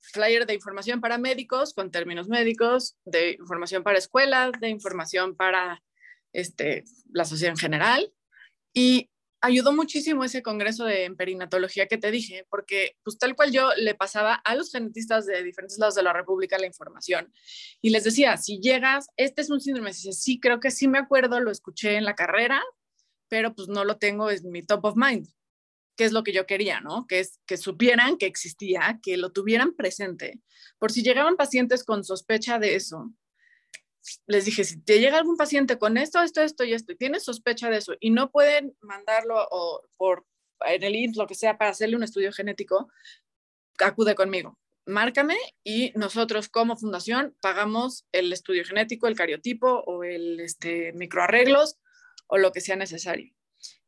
flyer de información para médicos con términos médicos, de información para escuelas, de información para este, la sociedad en general. Y ayudó muchísimo ese congreso de perinatología que te dije, porque pues tal cual yo le pasaba a los genetistas de diferentes lados de la República la información y les decía, si llegas, este es un síndrome, dice, sí, creo que sí me acuerdo, lo escuché en la carrera, pero pues no lo tengo en mi top of mind qué es lo que yo quería, ¿no? Que es que supieran que existía, que lo tuvieran presente. Por si llegaban pacientes con sospecha de eso, les dije, si te llega algún paciente con esto, esto, esto y esto, y tienes sospecha de eso, y no pueden mandarlo o por en el IMSS, lo que sea, para hacerle un estudio genético, acude conmigo. Márcame y nosotros como fundación pagamos el estudio genético, el cariotipo o el este, microarreglos o lo que sea necesario.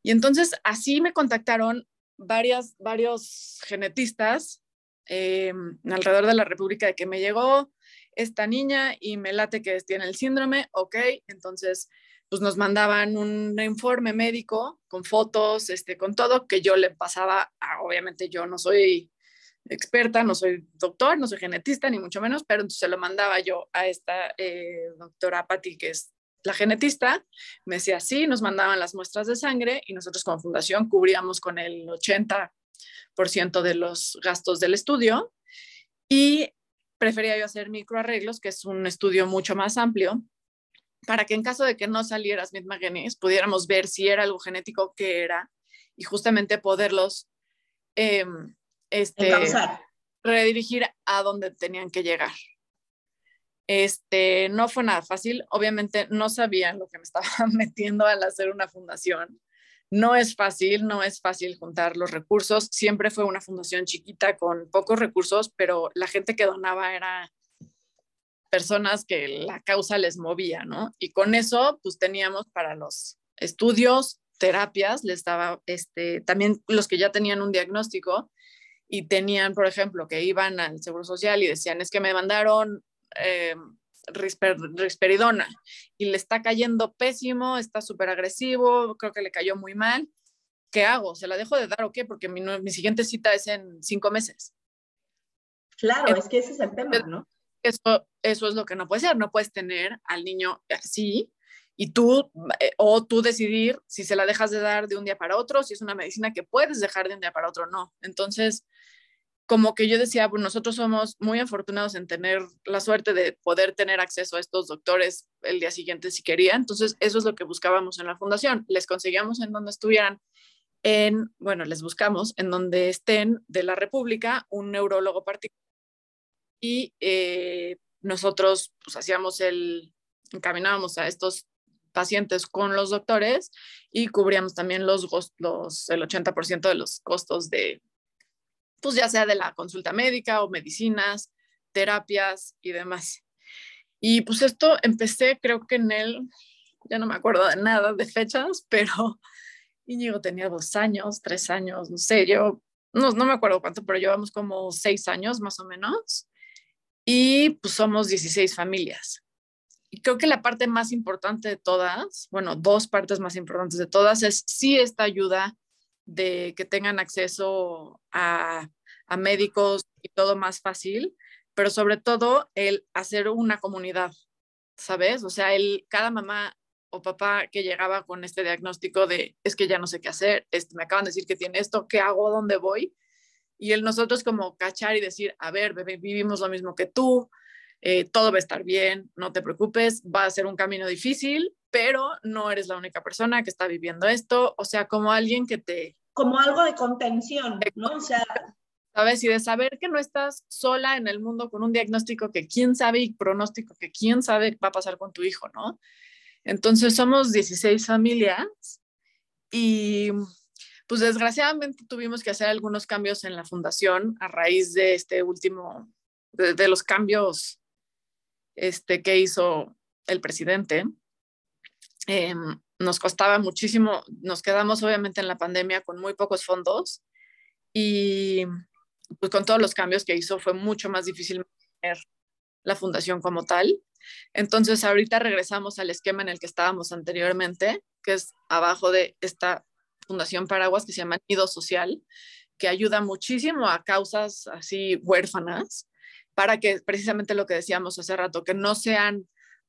Y entonces así me contactaron varias, varios genetistas eh, alrededor de la República de que me llegó esta niña y me late que tiene el síndrome, ok, entonces pues nos mandaban un informe médico con fotos, este, con todo que yo le pasaba, obviamente yo no soy experta, no soy doctor, no soy genetista, ni mucho menos, pero se lo mandaba yo a esta eh, doctora Patti, que es la genetista me decía, sí, nos mandaban las muestras de sangre y nosotros como fundación cubríamos con el 80% de los gastos del estudio y prefería yo hacer microarreglos, que es un estudio mucho más amplio, para que en caso de que no saliera Smith McGuinness, pudiéramos ver si era algo genético, qué era, y justamente poderlos em, este, redirigir a donde tenían que llegar. Este, no fue nada fácil. Obviamente no sabían lo que me estaba metiendo al hacer una fundación. No es fácil, no es fácil juntar los recursos. Siempre fue una fundación chiquita con pocos recursos, pero la gente que donaba era personas que la causa les movía, ¿no? Y con eso, pues teníamos para los estudios, terapias, les daba, este, también los que ya tenían un diagnóstico y tenían, por ejemplo, que iban al Seguro Social y decían, es que me mandaron eh, risperidona y le está cayendo pésimo, está súper agresivo, creo que le cayó muy mal. ¿Qué hago? ¿Se la dejo de dar o qué? Porque mi, mi siguiente cita es en cinco meses. Claro, es que ese es el tema, ¿no? Eso, eso es lo que no puede ser. No puedes tener al niño así y tú, eh, o tú decidir si se la dejas de dar de un día para otro, si es una medicina que puedes dejar de un día para otro, no. Entonces, como que yo decía, pues nosotros somos muy afortunados en tener la suerte de poder tener acceso a estos doctores el día siguiente si quería. Entonces, eso es lo que buscábamos en la fundación. Les conseguíamos en donde estuvieran, en, bueno, les buscamos en donde estén de la República un neurólogo particular. Y eh, nosotros, pues hacíamos el, encaminábamos a estos pacientes con los doctores y cubríamos también los, los el 80% de los costos de pues ya sea de la consulta médica o medicinas, terapias y demás. Y pues esto empecé creo que en el, ya no me acuerdo de nada de fechas, pero Íñigo tenía dos años, tres años, no sé, yo no, no me acuerdo cuánto, pero llevamos como seis años más o menos. Y pues somos 16 familias. Y creo que la parte más importante de todas, bueno, dos partes más importantes de todas es sí esta ayuda de que tengan acceso a, médicos y todo más fácil, pero sobre todo el hacer una comunidad, ¿sabes? O sea, el, cada mamá o papá que llegaba con este diagnóstico de es que ya no sé qué hacer, este, me acaban de decir que tiene esto, ¿qué hago? ¿Dónde voy? Y el nosotros como cachar y decir, a ver, vivimos lo mismo que tú, eh, todo va a estar bien, no te preocupes, va a ser un camino difícil, pero no eres la única persona que está viviendo esto, o sea, como alguien que te, como algo de contención, ¿no? O sea, ¿sabes? Y de saber que no estás sola en el mundo con un diagnóstico que quién sabe y pronóstico que quién sabe va a pasar con tu hijo, ¿no? Entonces somos 16 familias y pues desgraciadamente tuvimos que hacer algunos cambios en la fundación a raíz de este último, de, los cambios este, que hizo el presidente. Eh, nos costaba muchísimo, nos quedamos obviamente en la pandemia con muy pocos fondos y pues con todos los cambios que hizo fue mucho más difícil mantener la fundación como tal. Entonces ahorita regresamos al esquema en el que estábamos anteriormente, que es abajo de esta Fundación Paraguas que se llama Nido Social, que ayuda muchísimo a causas así huérfanas para que precisamente lo que decíamos hace rato, que no sean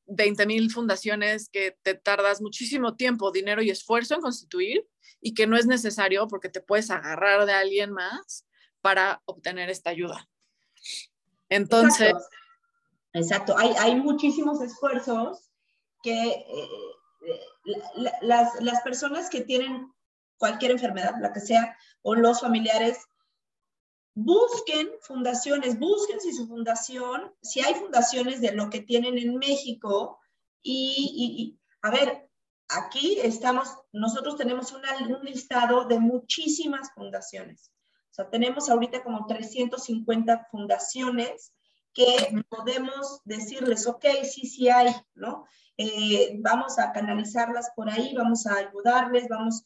20 mil fundaciones que te tardas muchísimo tiempo, dinero y esfuerzo en constituir y que no es necesario porque te puedes agarrar de alguien más para obtener esta ayuda. Entonces... Exacto, Hay, hay, muchísimos esfuerzos que eh, las, las personas que tienen cualquier enfermedad, la que sea, o los familiares, busquen fundaciones, busquen si su fundación, si hay fundaciones de lo que tienen en México y, a ver, aquí estamos, nosotros tenemos un listado de muchísimas fundaciones. O sea, tenemos ahorita como 350 fundaciones que podemos decirles, ok, sí, sí hay, ¿no? Eh, vamos a canalizarlas por ahí, vamos a ayudarles, vamos,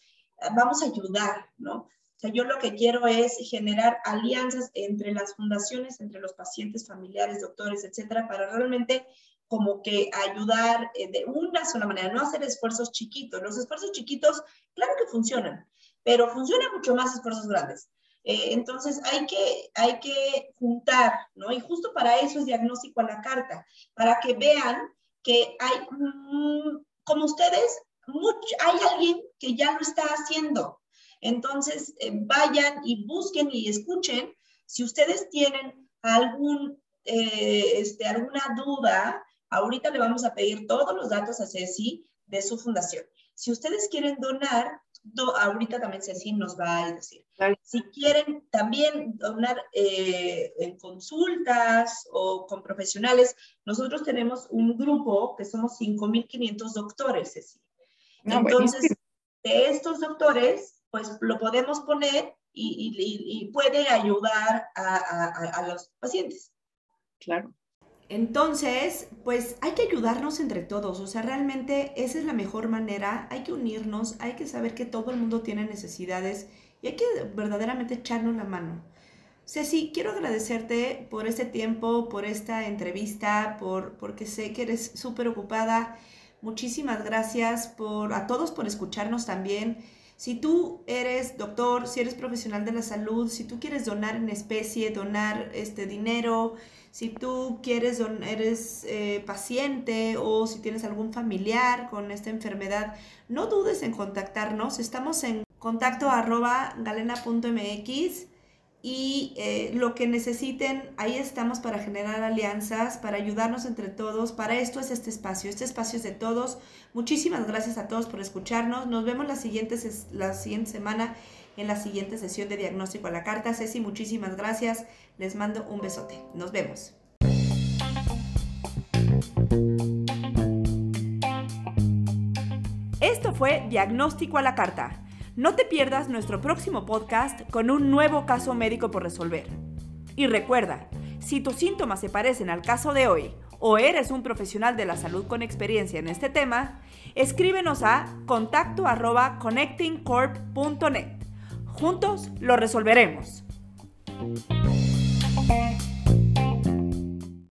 vamos a ayudar, ¿no? Sea, yo lo que quiero es generar alianzas entre las fundaciones, entre los pacientes, familiares, doctores, etcétera, para realmente como que ayudar eh, de una sola manera, no hacer esfuerzos chiquitos. Los esfuerzos chiquitos, claro que funcionan, pero funcionan mucho más esfuerzos grandes. Eh, entonces hay que, hay que juntar, ¿no? Y justo para eso es diagnóstico a la carta, para que vean que hay como ustedes, hay alguien que ya lo está haciendo. Entonces, eh, vayan y busquen y escuchen. Si ustedes tienen algún, eh, este, alguna duda, ahorita le vamos a pedir todos los datos a Ceci de su fundación. Si ustedes quieren donar, ahorita también Ceci nos va a decir. Si quieren también donar eh, en consultas o con profesionales, nosotros tenemos un grupo que somos 5.500 doctores, Ceci. Entonces, de estos doctores, pues lo podemos poner y, puede ayudar a los pacientes. Claro. Entonces, pues hay que ayudarnos entre todos, o sea, realmente esa es la mejor manera, hay que unirnos, hay que saber que todo el mundo tiene necesidades y hay que verdaderamente echarnos la mano. Ceci, quiero agradecerte por este tiempo, por esta entrevista, por, porque sé que eres súper ocupada. Muchísimas gracias por, a todos por escucharnos también. Si tú eres doctor, si eres profesional de la salud, si tú quieres donar en especie, donar este dinero, si tú quieres, eres eh, paciente o si tienes algún familiar con esta enfermedad, no dudes en contactarnos. Estamos en contacto arroba galena.mx y eh, lo que necesiten, ahí estamos para generar alianzas, para ayudarnos entre todos. Para esto es este espacio, este espacio es de todos. Muchísimas gracias a todos por escucharnos. Nos vemos la siguiente, la siguiente semana en la siguiente sesión de diagnóstico a la carta. Ceci, muchísimas gracias. Les mando un besote. Nos vemos. Esto fue Diagnóstico a la Carta. No te pierdas nuestro próximo podcast con un nuevo caso médico por resolver. Y recuerda, si tus síntomas se parecen al caso de hoy o eres un profesional de la salud con experiencia en este tema, escríbenos a contacto Juntos lo resolveremos.